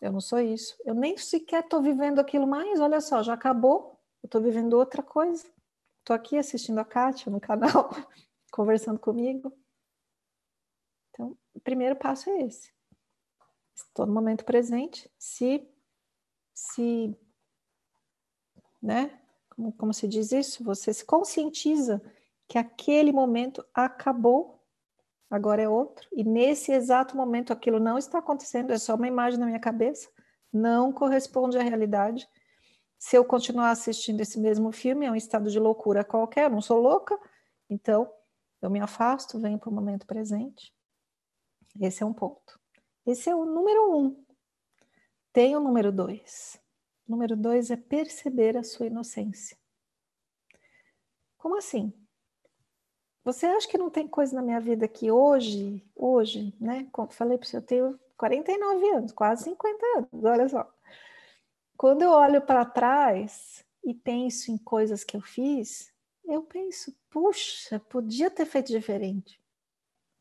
eu não sou isso. Eu nem sequer estou vivendo aquilo mais. Olha só, já acabou. Eu estou vivendo outra coisa. Estou aqui assistindo a Kátia no canal, conversando comigo. O primeiro passo é esse. Estou no momento presente. Se, se, né? Como, como se diz isso? Você se conscientiza que aquele momento acabou agora é outro, e nesse exato momento aquilo não está acontecendo, é só uma imagem na minha cabeça, não corresponde à realidade. Se eu continuar assistindo esse mesmo filme, é um estado de loucura qualquer, eu não sou louca, então eu me afasto, venho para o momento presente. Esse é um ponto. Esse é o número um. Tem o número dois. O número dois é perceber a sua inocência. Como assim? Você acha que não tem coisa na minha vida que hoje, hoje, né? Como falei para você, eu tenho 49 anos, quase 50 anos, olha só. Quando eu olho para trás e penso em coisas que eu fiz, eu penso, puxa, podia ter feito diferente.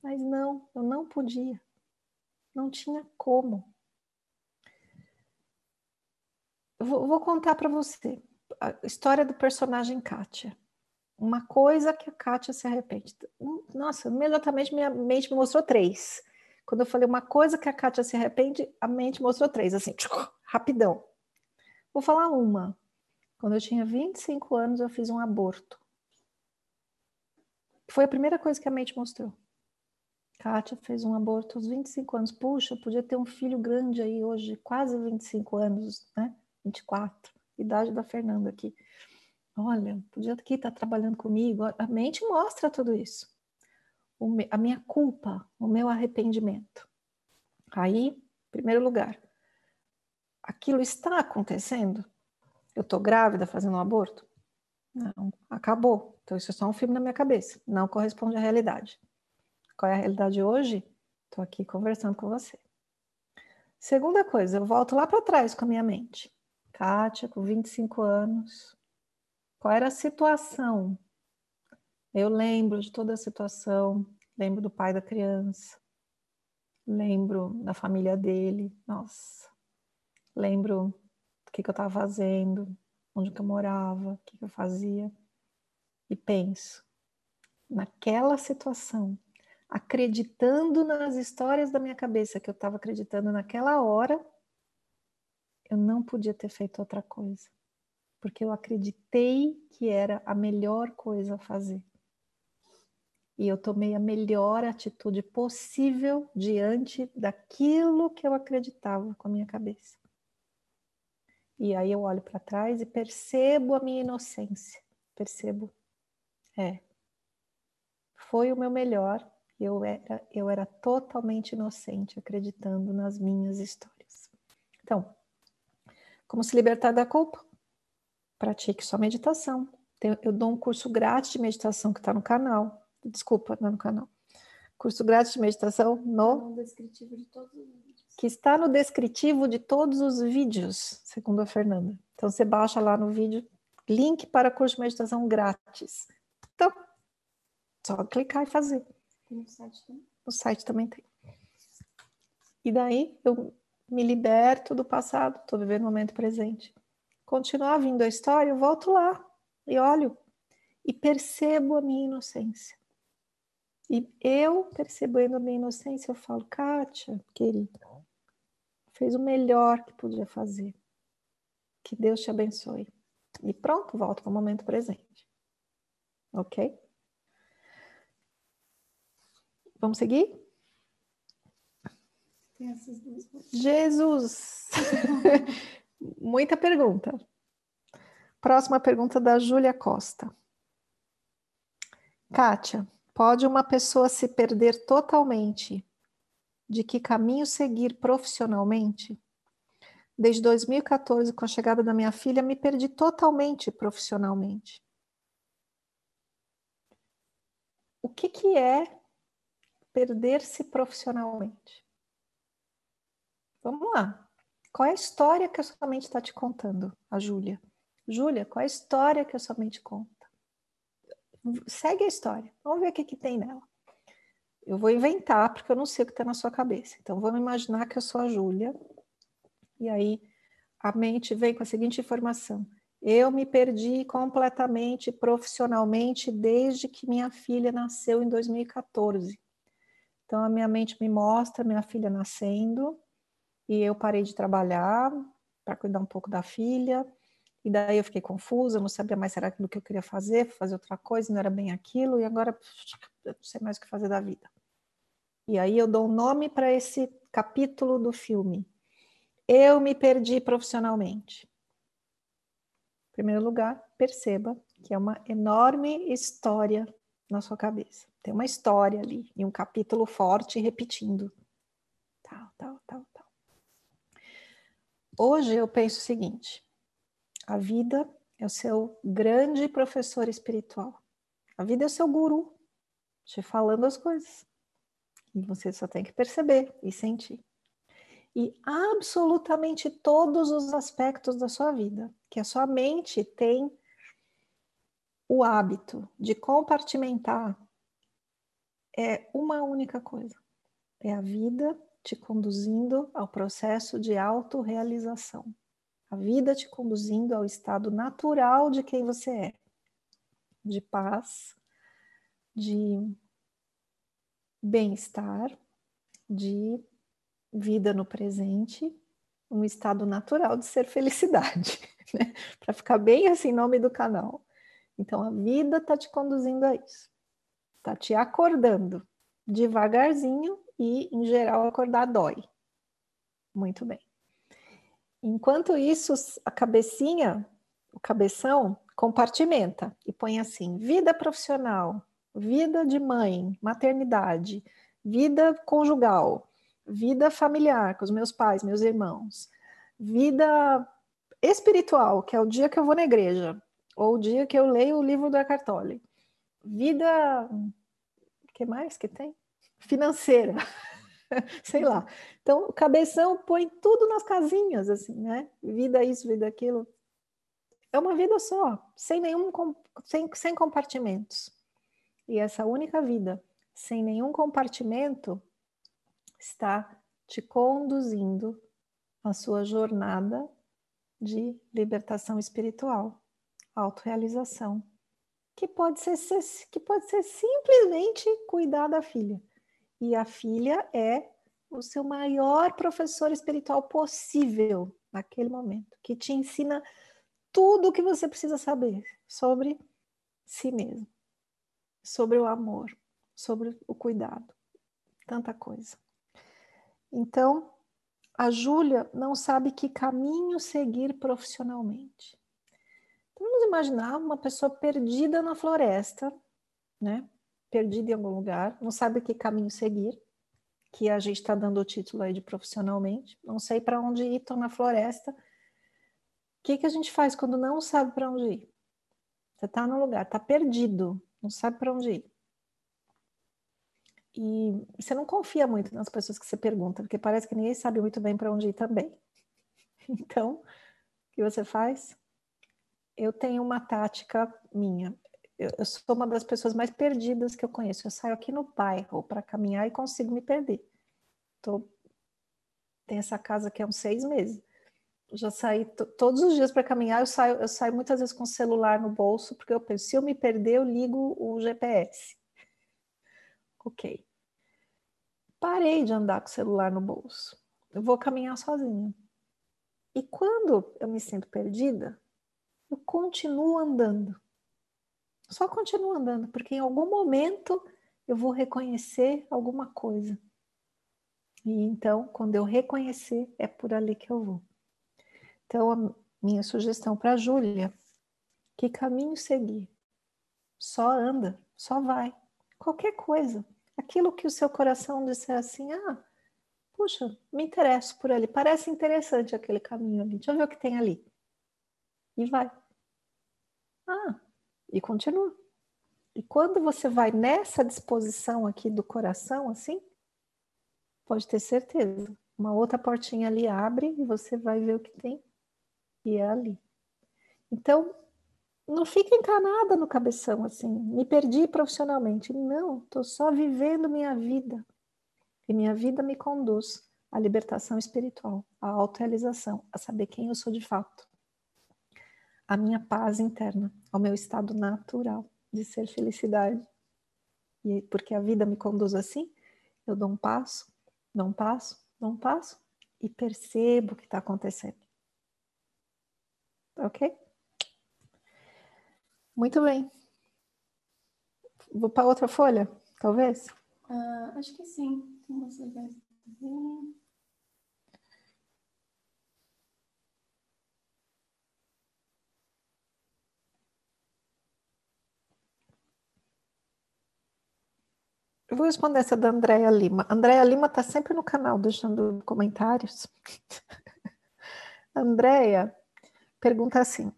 Mas não, eu não podia. Não tinha como. Eu vou, vou contar para você a história do personagem Kátia uma coisa que a Kátia se arrepende. Nossa, imediatamente minha mente me mostrou três. Quando eu falei uma coisa que a Kátia se arrepende, a mente mostrou três, assim, rapidão. Vou falar uma. Quando eu tinha 25 anos, eu fiz um aborto. Foi a primeira coisa que a mente mostrou. Kátia fez um aborto aos 25 anos. Puxa, podia ter um filho grande aí hoje, quase 25 anos, né? 24, idade da Fernanda aqui. Olha, podia aqui estar trabalhando comigo. A mente mostra tudo isso. Me, a minha culpa, o meu arrependimento. Aí, primeiro lugar, aquilo está acontecendo? Eu estou grávida fazendo um aborto? Não, acabou. Então, isso é só um filme na minha cabeça. Não corresponde à realidade. Qual é a realidade hoje? Estou aqui conversando com você. Segunda coisa, eu volto lá para trás com a minha mente. Kátia, com 25 anos, qual era a situação? Eu lembro de toda a situação, lembro do pai da criança, lembro da família dele, nossa, lembro do que, que eu estava fazendo, onde que eu morava, o que, que eu fazia. e penso naquela situação, acreditando nas histórias da minha cabeça que eu estava acreditando naquela hora, eu não podia ter feito outra coisa, porque eu acreditei que era a melhor coisa a fazer. E eu tomei a melhor atitude possível diante daquilo que eu acreditava com a minha cabeça. E aí eu olho para trás e percebo a minha inocência. Percebo, é, foi o meu melhor. Eu era, eu era totalmente inocente, acreditando nas minhas histórias. Então, como se libertar da culpa? Pratique sua meditação. Eu dou um curso grátis de meditação que está no canal. Desculpa, não é no canal. Curso grátis de meditação no. no descritivo de todos os vídeos. Que está no descritivo de todos os vídeos, segundo a Fernanda. Então você baixa lá no vídeo, link para curso de meditação grátis. Então, só clicar e fazer. No site também? No site também tem. E daí eu me liberto do passado, estou vivendo o momento presente. Continuar vindo a história, eu volto lá e olho e percebo a minha inocência. E eu percebendo a minha inocência, eu falo, Kátia, querida, fez o melhor que podia fazer. Que Deus te abençoe. E pronto, volto para o momento presente. Ok? Vamos seguir? Tem essas duas. Jesus! Muita pergunta. Próxima pergunta da Júlia Costa. Kátia, pode uma pessoa se perder totalmente de que caminho seguir profissionalmente? Desde 2014, com a chegada da minha filha, me perdi totalmente profissionalmente. O que, que é perder-se profissionalmente? Vamos lá. Qual é a história que a sua mente está te contando, a Júlia? Júlia, qual é a história que a sua mente conta? Segue a história. Vamos ver o que, que tem nela. Eu vou inventar, porque eu não sei o que está na sua cabeça. Então, vamos imaginar que eu sou a Júlia. E aí, a mente vem com a seguinte informação: Eu me perdi completamente profissionalmente desde que minha filha nasceu em 2014. Então, a minha mente me mostra minha filha nascendo, e eu parei de trabalhar para cuidar um pouco da filha, e daí eu fiquei confusa, não sabia mais será aquilo que eu queria fazer, fazer outra coisa, não era bem aquilo, e agora eu não sei mais o que fazer da vida. E aí eu dou um nome para esse capítulo do filme. Eu me perdi profissionalmente. Em primeiro lugar, perceba que é uma enorme história na sua cabeça. Tem uma história ali, e um capítulo forte repetindo. Tal, tal, tal, tal. Hoje eu penso o seguinte: a vida é o seu grande professor espiritual. A vida é o seu guru, te falando as coisas. E você só tem que perceber e sentir. E absolutamente todos os aspectos da sua vida, que a sua mente tem o hábito de compartimentar, é uma única coisa: é a vida te conduzindo ao processo de autorrealização. A vida te conduzindo ao estado natural de quem você é, de paz, de bem-estar, de vida no presente, um estado natural de ser felicidade, né? Para ficar bem assim, nome do canal. Então a vida está te conduzindo a isso, está te acordando devagarzinho e, em geral, acordar dói. Muito bem. Enquanto isso, a cabecinha, o cabeção, compartimenta e põe assim: vida profissional, vida de mãe, maternidade, vida conjugal, vida familiar com os meus pais, meus irmãos, vida espiritual, que é o dia que eu vou na igreja, ou o dia que eu leio o livro da Cartole, vida. Que mais que tem? financeira, sei lá. Então, o cabeção põe tudo nas casinhas, assim, né? Vida isso, vida aquilo. É uma vida só, sem nenhum, sem, sem compartimentos. E essa única vida, sem nenhum compartimento, está te conduzindo à sua jornada de libertação espiritual, autorrealização, que pode ser, que pode ser simplesmente cuidar da filha. E a filha é o seu maior professor espiritual possível naquele momento, que te ensina tudo o que você precisa saber sobre si mesmo, sobre o amor, sobre o cuidado, tanta coisa. Então, a Júlia não sabe que caminho seguir profissionalmente. Vamos imaginar uma pessoa perdida na floresta, né? Perdida em algum lugar, não sabe que caminho seguir, que a gente está dando o título aí de profissionalmente, não sei para onde ir, estou na floresta. O que, que a gente faz quando não sabe para onde ir? Você está no lugar, está perdido, não sabe para onde ir. E você não confia muito nas pessoas que você pergunta, porque parece que ninguém sabe muito bem para onde ir também. Então, o que você faz? Eu tenho uma tática minha. Eu, eu, sou uma das pessoas mais perdidas que eu conheço. Eu saio aqui no bairro para caminhar e consigo me perder. Tô, tem essa casa que há uns seis meses. Já saí todos os dias para caminhar. Eu saio, eu saio muitas vezes com o celular no bolso, porque eu penso: se eu me perder, eu ligo o GPS. Ok. Parei de andar com o celular no bolso. Eu vou caminhar sozinha. E quando eu me sinto perdida, eu continuo andando. Só continuo andando, porque em algum momento eu vou reconhecer alguma coisa. E então, quando eu reconhecer, é por ali que eu vou. Então, a minha sugestão para a Júlia, que caminho seguir? Só anda, só vai. Qualquer coisa. Aquilo que o seu coração disser assim, ah, puxa, me interesso por ali, parece interessante aquele caminho ali, deixa eu ver o que tem ali. E vai. Ah, e continua. E quando você vai nessa disposição aqui do coração, assim, pode ter certeza. Uma outra portinha ali abre e você vai ver o que tem. E é ali. Então, não fica encanada no cabeção assim, me perdi profissionalmente. Não, estou só vivendo minha vida. E minha vida me conduz à libertação espiritual, à autorealização, a saber quem eu sou de fato a minha paz interna, ao meu estado natural de ser felicidade. E porque a vida me conduz assim, eu dou um passo, dou um passo, dou um passo e percebo o que está acontecendo. Ok? Muito bem. Vou para outra folha, talvez? Uh, acho que sim. Eu vou responder essa da Andréia Lima. Andréia Lima está sempre no canal deixando comentários. Andréia pergunta assim: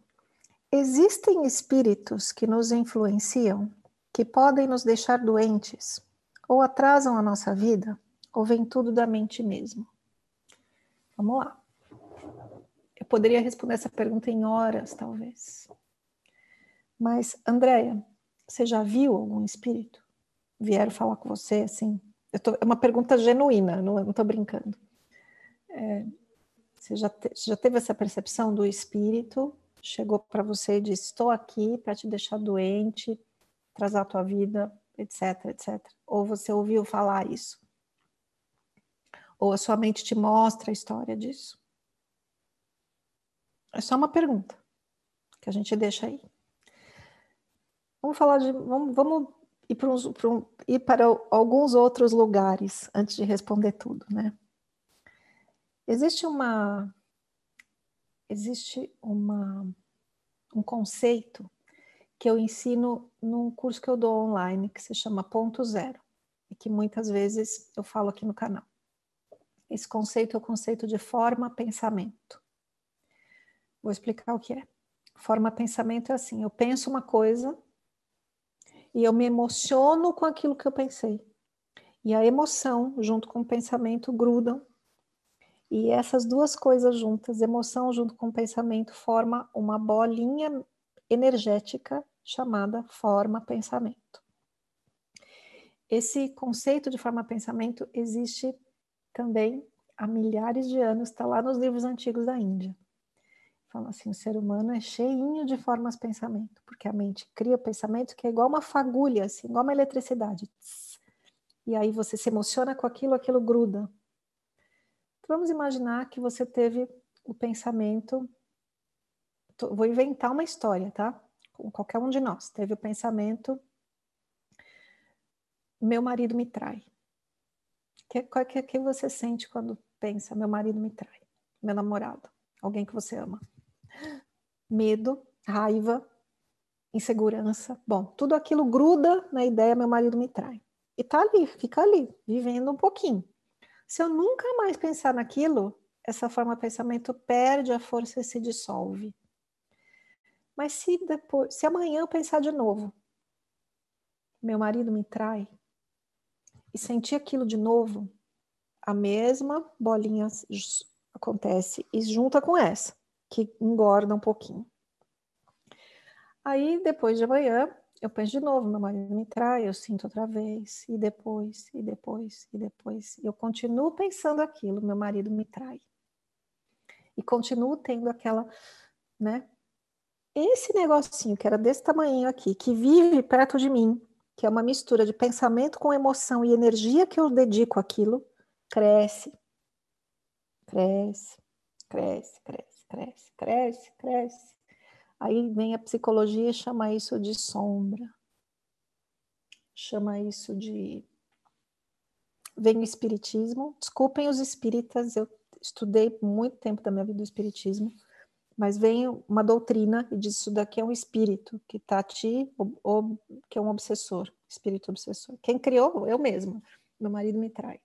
Existem espíritos que nos influenciam, que podem nos deixar doentes, ou atrasam a nossa vida, ou vem tudo da mente mesmo? Vamos lá. Eu poderia responder essa pergunta em horas, talvez. Mas, Andréia, você já viu algum espírito? Vieram falar com você, assim? Tô, é uma pergunta genuína, não estou brincando. É, você, já te, já teve essa percepção do espírito? Chegou para você e disse: Estou aqui para te deixar doente, atrasar a tua vida, etc, etc. Ou você ouviu falar isso? Ou a sua mente te mostra a história disso? É só uma pergunta que a gente deixa aí. Vamos falar de. Vamos, vamos ir para, uns, para, um, ir para alguns outros lugares antes de responder tudo, né? Existe uma existe uma um conceito que eu ensino num curso que eu dou online que se chama Ponto Zero e que muitas vezes eu falo aqui no canal. Esse conceito é o conceito de forma pensamento. Vou explicar o que é. Forma pensamento é assim: eu penso uma coisa e eu me emociono com aquilo que eu pensei. E a emoção, junto com o pensamento, grudam. E essas duas coisas juntas, emoção junto com o pensamento, forma uma bolinha energética chamada forma-pensamento. Esse conceito de forma-pensamento existe também há milhares de anos, está lá nos livros antigos da Índia. Fala assim, o ser humano é cheinho de formas pensamento, porque a mente cria pensamento que é igual uma fagulha, assim, igual uma eletricidade. E aí você se emociona com aquilo, aquilo gruda. Então, vamos imaginar que você teve o pensamento. Vou inventar uma história, tá? Qualquer um de nós teve o pensamento: meu marido me trai. Que, que, que você sente quando pensa: meu marido me trai? Meu namorado, alguém que você ama medo, raiva, insegurança. Bom, tudo aquilo gruda na ideia meu marido me trai. E tá ali, fica ali, vivendo um pouquinho. Se eu nunca mais pensar naquilo, essa forma de pensamento perde a força e se dissolve. Mas se depois, se amanhã eu pensar de novo, meu marido me trai, e sentir aquilo de novo, a mesma bolinha acontece e junta com essa que engorda um pouquinho. Aí, depois de amanhã, eu penso de novo, meu marido me trai, eu sinto outra vez, e depois, e depois, e depois. Eu continuo pensando aquilo, meu marido me trai. E continuo tendo aquela, né? Esse negocinho que era desse tamanho aqui, que vive perto de mim, que é uma mistura de pensamento com emoção e energia que eu dedico àquilo, cresce, cresce, cresce, cresce cresce, cresce, cresce. Aí vem a psicologia e chama isso de sombra. Chama isso de. Vem o espiritismo. Desculpem os espíritas, eu estudei muito tempo da minha vida o espiritismo, mas vem uma doutrina e diz isso daqui é um espírito que está ti, ou, que é um obsessor, espírito obsessor. Quem criou? Eu mesma. Meu marido me trai.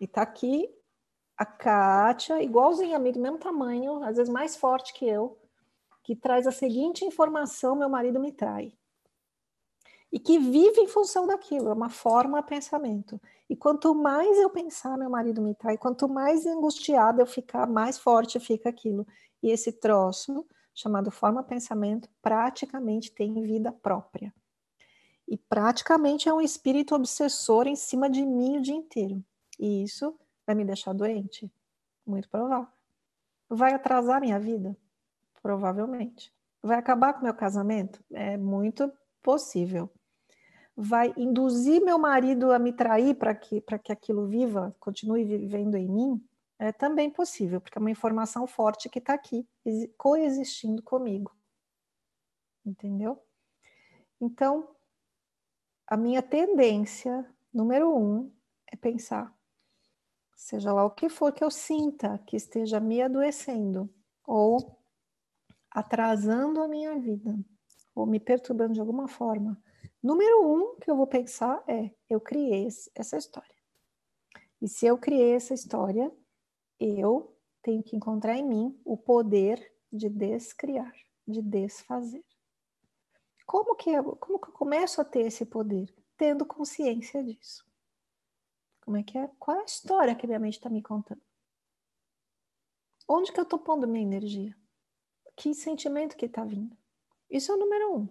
E está aqui a Kátia, igualzinha a mim, do mesmo tamanho, às vezes mais forte que eu, que traz a seguinte informação: meu marido me trai. E que vive em função daquilo, é uma forma pensamento. E quanto mais eu pensar, meu marido me trai, quanto mais angustiada eu ficar, mais forte fica aquilo. E esse troço, chamado forma pensamento, praticamente tem vida própria. E praticamente é um espírito obsessor em cima de mim o dia inteiro. E isso Vai me deixar doente? Muito provável. Vai atrasar minha vida? Provavelmente. Vai acabar com meu casamento? É muito possível. Vai induzir meu marido a me trair para que, que aquilo viva, continue vivendo em mim? É também possível, porque é uma informação forte que está aqui, coexistindo comigo. Entendeu? Então, a minha tendência, número um, é pensar: seja lá o que for que eu sinta que esteja me adoecendo ou atrasando a minha vida ou me perturbando de alguma forma. Número um que eu vou pensar é: eu criei essa história. E se eu criei essa história, eu tenho que encontrar em mim o poder de descriar, de desfazer. Como que eu, como que eu começo a ter esse poder? Tendo consciência disso. Como é que é? Qual é a história que minha mente está me contando? Onde que eu estou pondo minha energia? Que sentimento que está vindo? Isso é o número um.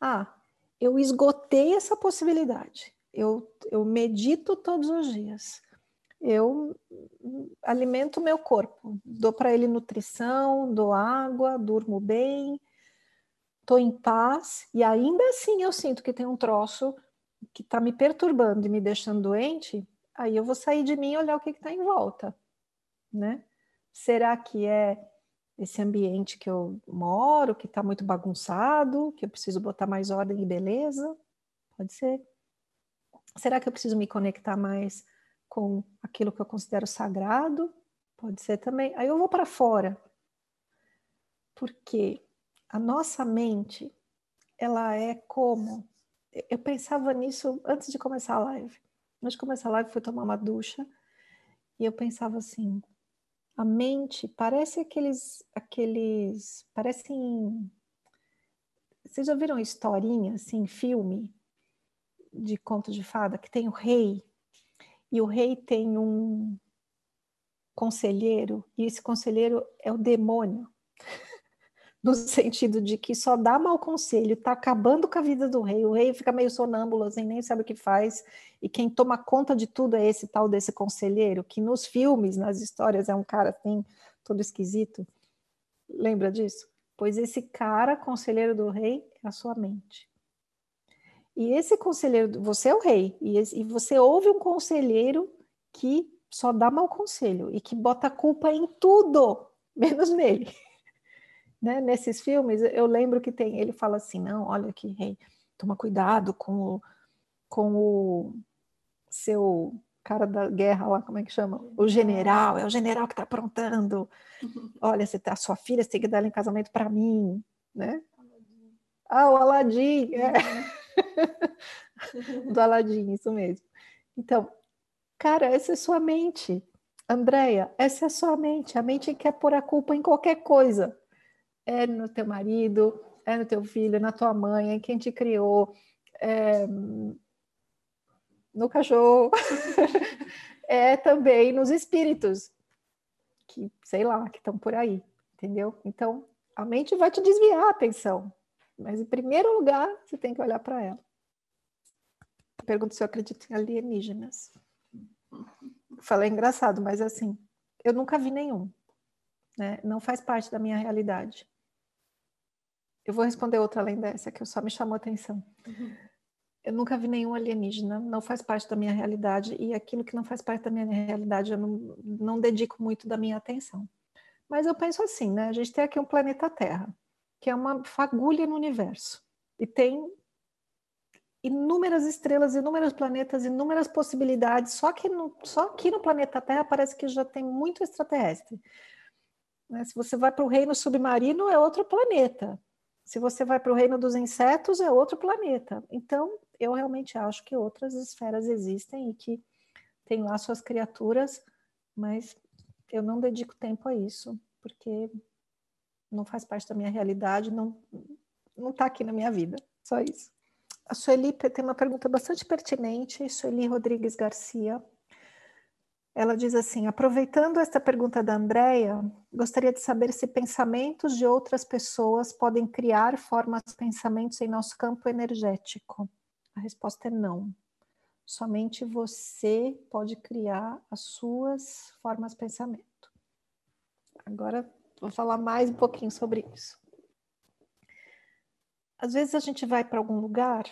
Ah, eu esgotei essa possibilidade. Eu, eu medito todos os dias. Eu alimento o meu corpo. Dou para ele nutrição, dou água, durmo bem, estou em paz. E ainda assim eu sinto que tem um troço que está me perturbando e me deixando doente, aí eu vou sair de mim e olhar o que está em volta, né? Será que é esse ambiente que eu moro, que está muito bagunçado, que eu preciso botar mais ordem e beleza? Pode ser. Será que eu preciso me conectar mais com aquilo que eu considero sagrado? Pode ser também. Aí eu vou para fora. Porque a nossa mente, ela é como eu pensava nisso antes de começar a live. Antes de começar a live, fui tomar uma ducha e eu pensava assim: a mente parece aqueles, aqueles, parecem. Vocês já viram historinha, assim, filme de conto de fada que tem o rei e o rei tem um conselheiro e esse conselheiro é o demônio no sentido de que só dá mau conselho, está acabando com a vida do rei, o rei fica meio sonâmbulo, assim, nem sabe o que faz, e quem toma conta de tudo é esse tal desse conselheiro, que nos filmes, nas histórias, é um cara assim, todo esquisito. Lembra disso? Pois esse cara, conselheiro do rei, é a sua mente. E esse conselheiro, você é o rei, e, esse, e você ouve um conselheiro que só dá mau conselho e que bota culpa em tudo, menos nele. Né? Nesses filmes, eu lembro que tem, ele fala assim, não, olha aqui, rei, toma cuidado com o, com o seu cara da guerra lá, como é que chama? O general, é o general que está aprontando. Olha, você tá, sua filha, você tem que dar ela em casamento para mim, né? Ah, o Aladim, é. do Aladim, isso mesmo. Então, cara, essa é sua mente. Andréia, essa é sua mente. A mente quer pôr a culpa em qualquer coisa. É no teu marido, é no teu filho, na tua mãe, é quem te criou, é no cachorro, é também nos espíritos, que, sei lá, que estão por aí, entendeu? Então, a mente vai te desviar a atenção, mas em primeiro lugar, você tem que olhar para ela. Pergunta se eu acredito em alienígenas. Falei engraçado, mas assim, eu nunca vi nenhum. Né? Não faz parte da minha realidade. Eu vou responder outra além dessa, que só me chamou a atenção. Uhum. Eu nunca vi nenhum alienígena, não faz parte da minha realidade, e aquilo que não faz parte da minha realidade eu não, não dedico muito da minha atenção. Mas eu penso assim, né? A gente tem aqui um planeta Terra, que é uma fagulha no universo, e tem inúmeras estrelas, inúmeros planetas, inúmeras possibilidades. Só que no, só aqui no planeta Terra parece que já tem muito extraterrestre. Né? Se você vai para o reino submarino, é outro planeta. Se você vai para o reino dos insetos, é outro planeta. Então, eu realmente acho que outras esferas existem e que tem lá suas criaturas, mas eu não dedico tempo a isso, porque não faz parte da minha realidade, não não está aqui na minha vida, só isso. A Sueli tem uma pergunta bastante pertinente, Sueli Rodrigues Garcia. Ela diz assim: aproveitando esta pergunta da Andrea, gostaria de saber se pensamentos de outras pessoas podem criar formas de pensamentos em nosso campo energético. A resposta é não. Somente você pode criar as suas formas de pensamento. Agora vou falar mais um pouquinho sobre isso. Às vezes a gente vai para algum lugar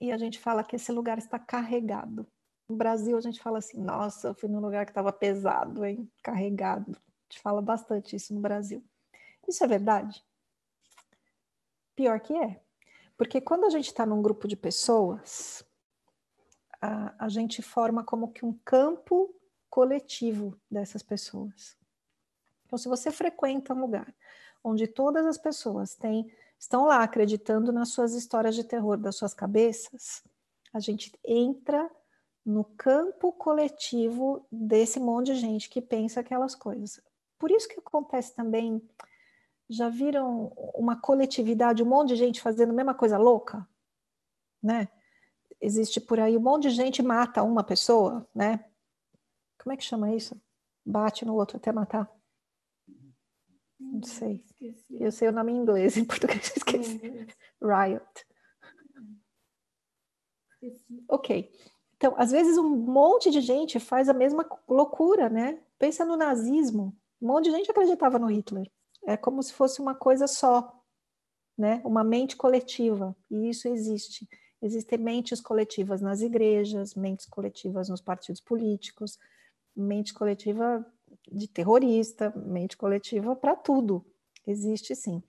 e a gente fala que esse lugar está carregado. No Brasil a gente fala assim, nossa, eu fui num lugar que estava pesado, hein? Carregado. A gente fala bastante isso no Brasil. Isso é verdade? Pior que é. Porque quando a gente está num grupo de pessoas, a, a gente forma como que um campo coletivo dessas pessoas. Então, se você frequenta um lugar onde todas as pessoas têm estão lá acreditando nas suas histórias de terror das suas cabeças, a gente entra no campo coletivo desse monte de gente que pensa aquelas coisas. Por isso que acontece também, já viram uma coletividade, um monte de gente fazendo a mesma coisa louca, né? Existe por aí um monte de gente mata uma pessoa, né? Como é que chama isso? Bate no outro até matar. Não sei. Esqueci. Eu sei o nome em inglês, em português eu esqueci. Riot. Esqueci. Ok. Então, às vezes um monte de gente faz a mesma loucura, né? Pensa no nazismo. Um monte de gente acreditava no Hitler. É como se fosse uma coisa só, né? Uma mente coletiva. E isso existe. Existem mentes coletivas nas igrejas, mentes coletivas nos partidos políticos, mente coletiva de terrorista, mente coletiva para tudo. Existe sim.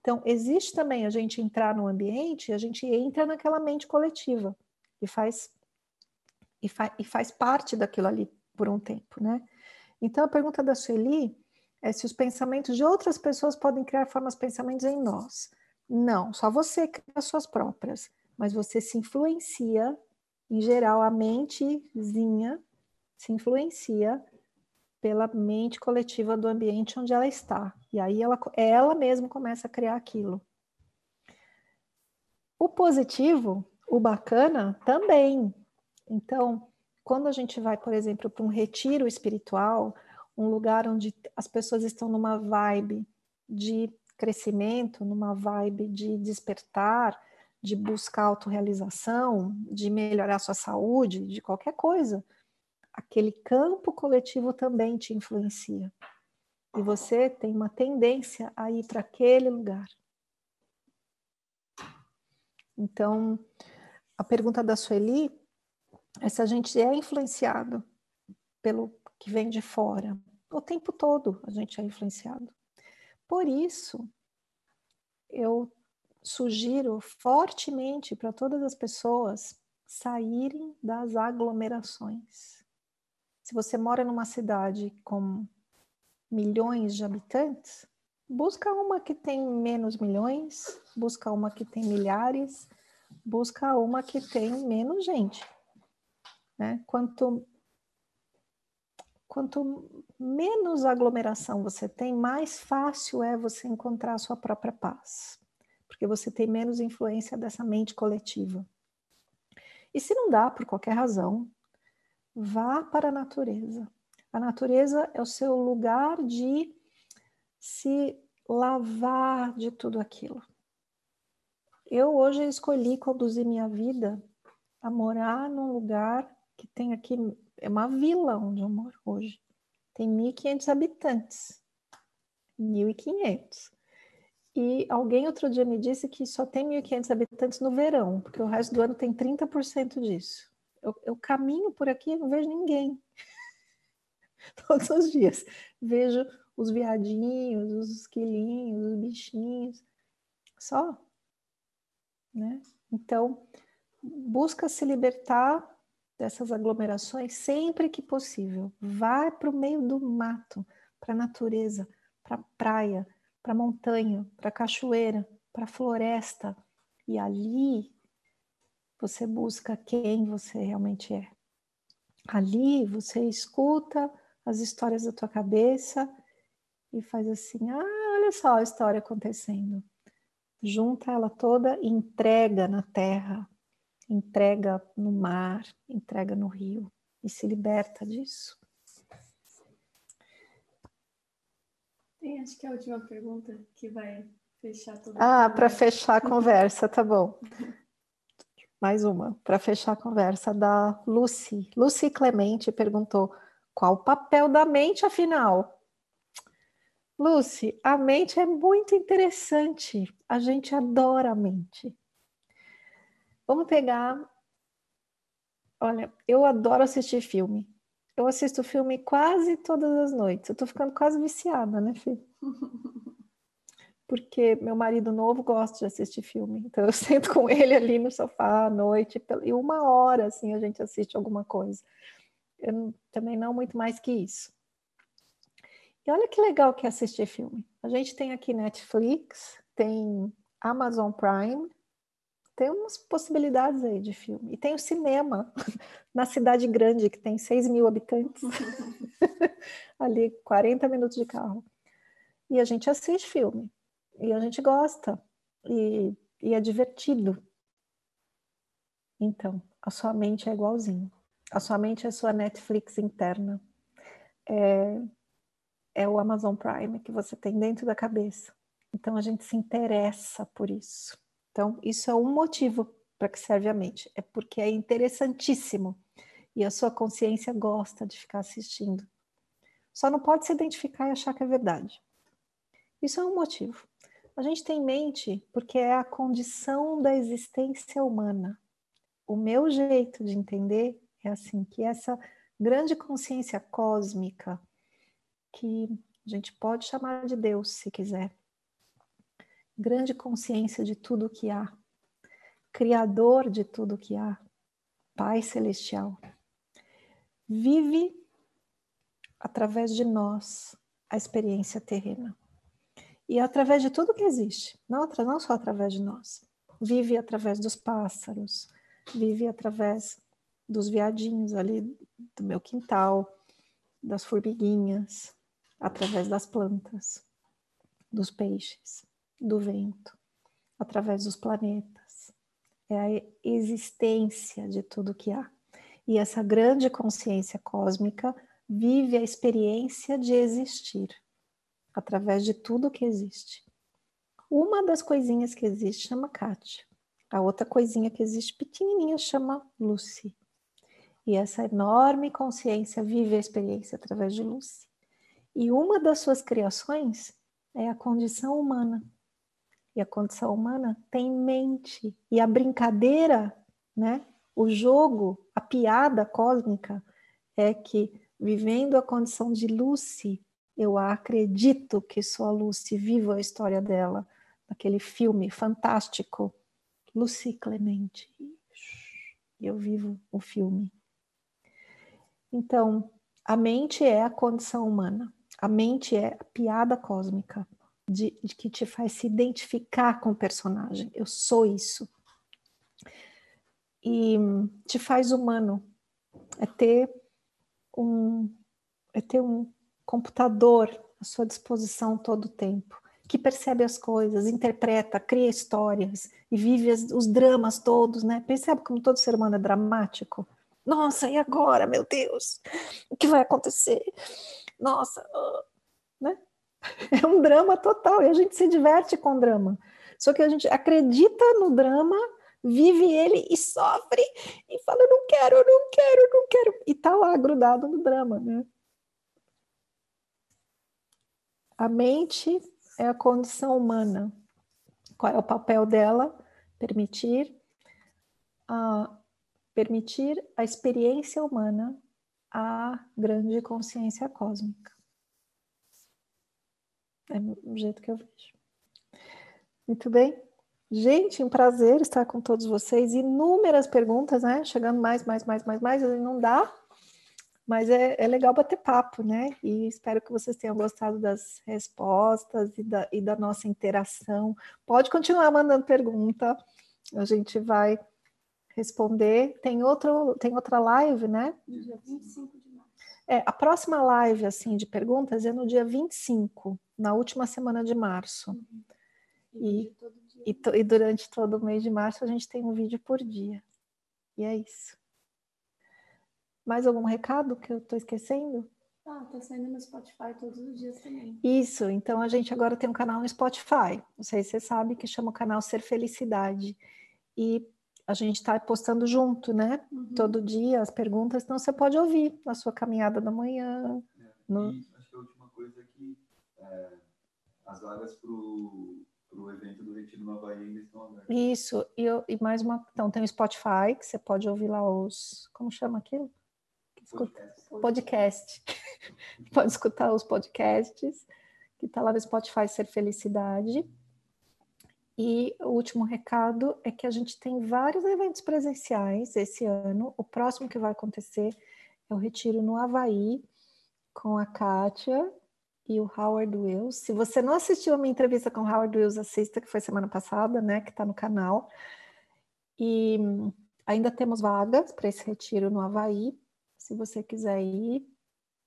Então, existe também a gente entrar no ambiente, a gente entra naquela mente coletiva e faz, e, fa, e faz parte daquilo ali por um tempo, né? Então, a pergunta da Sueli é se os pensamentos de outras pessoas podem criar formas de pensamentos em nós. Não, só você cria as suas próprias, mas você se influencia, em geral, a mentezinha se influencia pela mente coletiva do ambiente onde ela está. E aí ela, ela mesma começa a criar aquilo. O positivo, o bacana, também. Então, quando a gente vai, por exemplo, para um retiro espiritual, um lugar onde as pessoas estão numa vibe de crescimento, numa vibe de despertar, de buscar autorrealização, de melhorar sua saúde, de qualquer coisa, aquele campo coletivo também te influencia. E você tem uma tendência a ir para aquele lugar. Então, a pergunta da Sueli é se a gente é influenciado pelo que vem de fora. O tempo todo a gente é influenciado. Por isso, eu sugiro fortemente para todas as pessoas saírem das aglomerações. Se você mora numa cidade com milhões de habitantes, busca uma que tem menos milhões, busca uma que tem milhares, busca uma que tem menos gente. Né? Quanto, quanto menos aglomeração você tem, mais fácil é você encontrar a sua própria paz, porque você tem menos influência dessa mente coletiva. E se não dá, por qualquer razão, vá para a natureza. A natureza é o seu lugar de se lavar de tudo aquilo. Eu hoje escolhi conduzir minha vida a morar num lugar que tem aqui, é uma vila onde eu moro hoje. Tem 1.500 habitantes. 1.500. E alguém outro dia me disse que só tem 1.500 habitantes no verão, porque o resto do ano tem 30% disso. Eu, eu caminho por aqui e não vejo ninguém. Todos os dias. Vejo os viadinhos, os esquilinhos, os bichinhos. Só. Né? Então, busca se libertar dessas aglomerações sempre que possível. Vai para o meio do mato, para a natureza, para a praia, para a montanha, para a cachoeira, para a floresta. E ali você busca quem você realmente é. Ali você escuta as histórias da tua cabeça e faz assim: ah, olha só a história acontecendo. Junta ela toda e entrega na terra, entrega no mar, entrega no rio e se liberta disso. Tem, acho que é a última pergunta que vai fechar tudo. Ah, para fechar a conversa, tá bom. Mais uma, para fechar a conversa, da Lucy. Lucy Clemente perguntou: qual o papel da mente, afinal? Lucy, a mente é muito interessante. A gente adora a mente. Vamos pegar. Olha, eu adoro assistir filme. Eu assisto filme quase todas as noites. Eu tô ficando quase viciada, né, filho? Porque meu marido novo gosta de assistir filme. Então eu sento com ele ali no sofá à noite e uma hora assim a gente assiste alguma coisa. Eu também não muito mais que isso. E olha que legal que é assistir filme. A gente tem aqui Netflix, tem Amazon Prime, tem umas possibilidades aí de filme. E tem o cinema, na cidade grande, que tem 6 mil habitantes, ali 40 minutos de carro. E a gente assiste filme, e a gente gosta, e, e é divertido. Então, a sua mente é igualzinho. A sua mente é a sua Netflix interna. É, é o Amazon Prime que você tem dentro da cabeça. Então, a gente se interessa por isso. Então, isso é um motivo para que serve a mente, é porque é interessantíssimo e a sua consciência gosta de ficar assistindo. Só não pode se identificar e achar que é verdade. Isso é um motivo. A gente tem mente porque é a condição da existência humana. O meu jeito de entender é assim que essa grande consciência cósmica que a gente pode chamar de Deus se quiser, grande consciência de tudo que há, criador de tudo que há, Pai celestial, vive através de nós a experiência terrena. E através de tudo que existe, não, não só através de nós. Vive através dos pássaros, vive através dos viadinhos ali do meu quintal, das formiguinhas, através das plantas, dos peixes do vento, através dos planetas. É a existência de tudo que há. E essa grande consciência cósmica vive a experiência de existir através de tudo que existe. Uma das coisinhas que existe chama Kátia. A outra coisinha que existe pequenininha chama Lucy. E essa enorme consciência vive a experiência através de Lucy. E uma das suas criações é a condição humana. E a condição humana tem mente. E a brincadeira, né? O jogo, a piada cósmica é que vivendo a condição de Lucy, eu acredito que sou a Lucy, vivo a história dela, naquele filme fantástico, Lucy Clemente. Eu vivo o filme. Então, a mente é a condição humana. A mente é a piada cósmica de, de que te faz se identificar com o personagem. Eu sou isso. E te faz humano. É ter um é ter um computador à sua disposição todo o tempo, que percebe as coisas, interpreta, cria histórias e vive as, os dramas todos, né? Percebe como todo ser humano é dramático? Nossa, e agora, meu Deus? O que vai acontecer? Nossa, uh, né? É um drama total e a gente se diverte com o drama. Só que a gente acredita no drama, vive ele e sofre e fala: não quero, não quero, não quero. E tá lá grudado no drama, né? A mente é a condição humana. Qual é o papel dela? Permitir a, permitir a experiência humana à grande consciência cósmica. É o jeito que eu vejo. Muito bem. Gente, um prazer estar com todos vocês. Inúmeras perguntas, né? Chegando mais, mais, mais, mais, mais. Não dá, mas é, é legal bater papo, né? E espero que vocês tenham gostado das respostas e da, e da nossa interação. Pode continuar mandando pergunta. A gente vai responder. Tem, outro, tem outra live, né? Dia 25 de. É, a próxima live assim de perguntas é no dia 25, na última semana de março. Uhum. E, e, to, e durante todo o mês de março a gente tem um vídeo por dia. E é isso. Mais algum recado que eu estou esquecendo? Ah, tá saindo no Spotify todos os dias também. Isso, então a gente agora tem um canal no Spotify. Não sei se você sabe que chama o canal Ser Felicidade. E a gente está postando junto, né? Uhum. Todo dia as perguntas, então você pode ouvir na sua caminhada da manhã. É, No- E acho que a última coisa é que é, as vagas para o evento do Retiro no Havaí ainda estão abertas. Isso, e, eu- e mais uma. Então, tem o Spotify, que você pode ouvir lá os. Como chama aquilo? Podcast. podcast. Pode escutar os podcasts, que está lá no Spotify Ser Felicidade. E o último recado é que a gente tem vários eventos presenciais esse ano. O próximo que vai acontecer é o Retiro no Havaí, com a Kátia e o Howard Wills. Se você não assistiu a minha entrevista com o Howard Wills, assista, que foi semana passada, né? Que está no canal. E ainda temos vagas para esse retiro no Havaí. Se você quiser ir,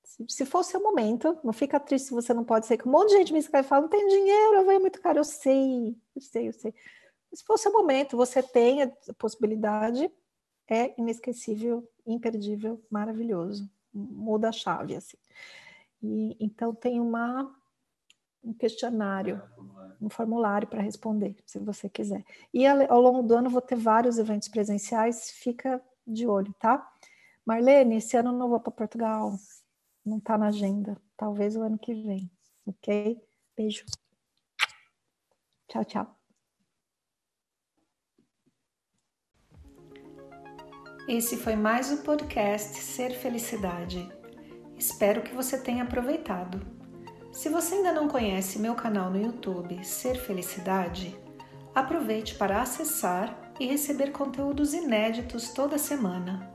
se, se for o momento, não fica triste se você não pode ser. Que um monte de gente me escreve e fala: não tem dinheiro, Havaí é muito caro. Eu sei, eu sei, eu sei. Se for o momento, você tem a possibilidade, é inesquecível, imperdível, maravilhoso. Muda a chave, assim. E, então tem uma, um questionário um formulário para responder, se você quiser. E ao longo do ano vou ter vários eventos presenciais, fica de olho, tá? Marlene, esse ano eu não vou para Portugal, não está na agenda, talvez o ano que vem, ok? Beijo. Tchau, tchau. Esse foi mais o podcast Ser Felicidade. Espero que você tenha aproveitado. Se você ainda não conhece meu canal no YouTube Ser Felicidade, aproveite para acessar e receber conteúdos inéditos toda semana.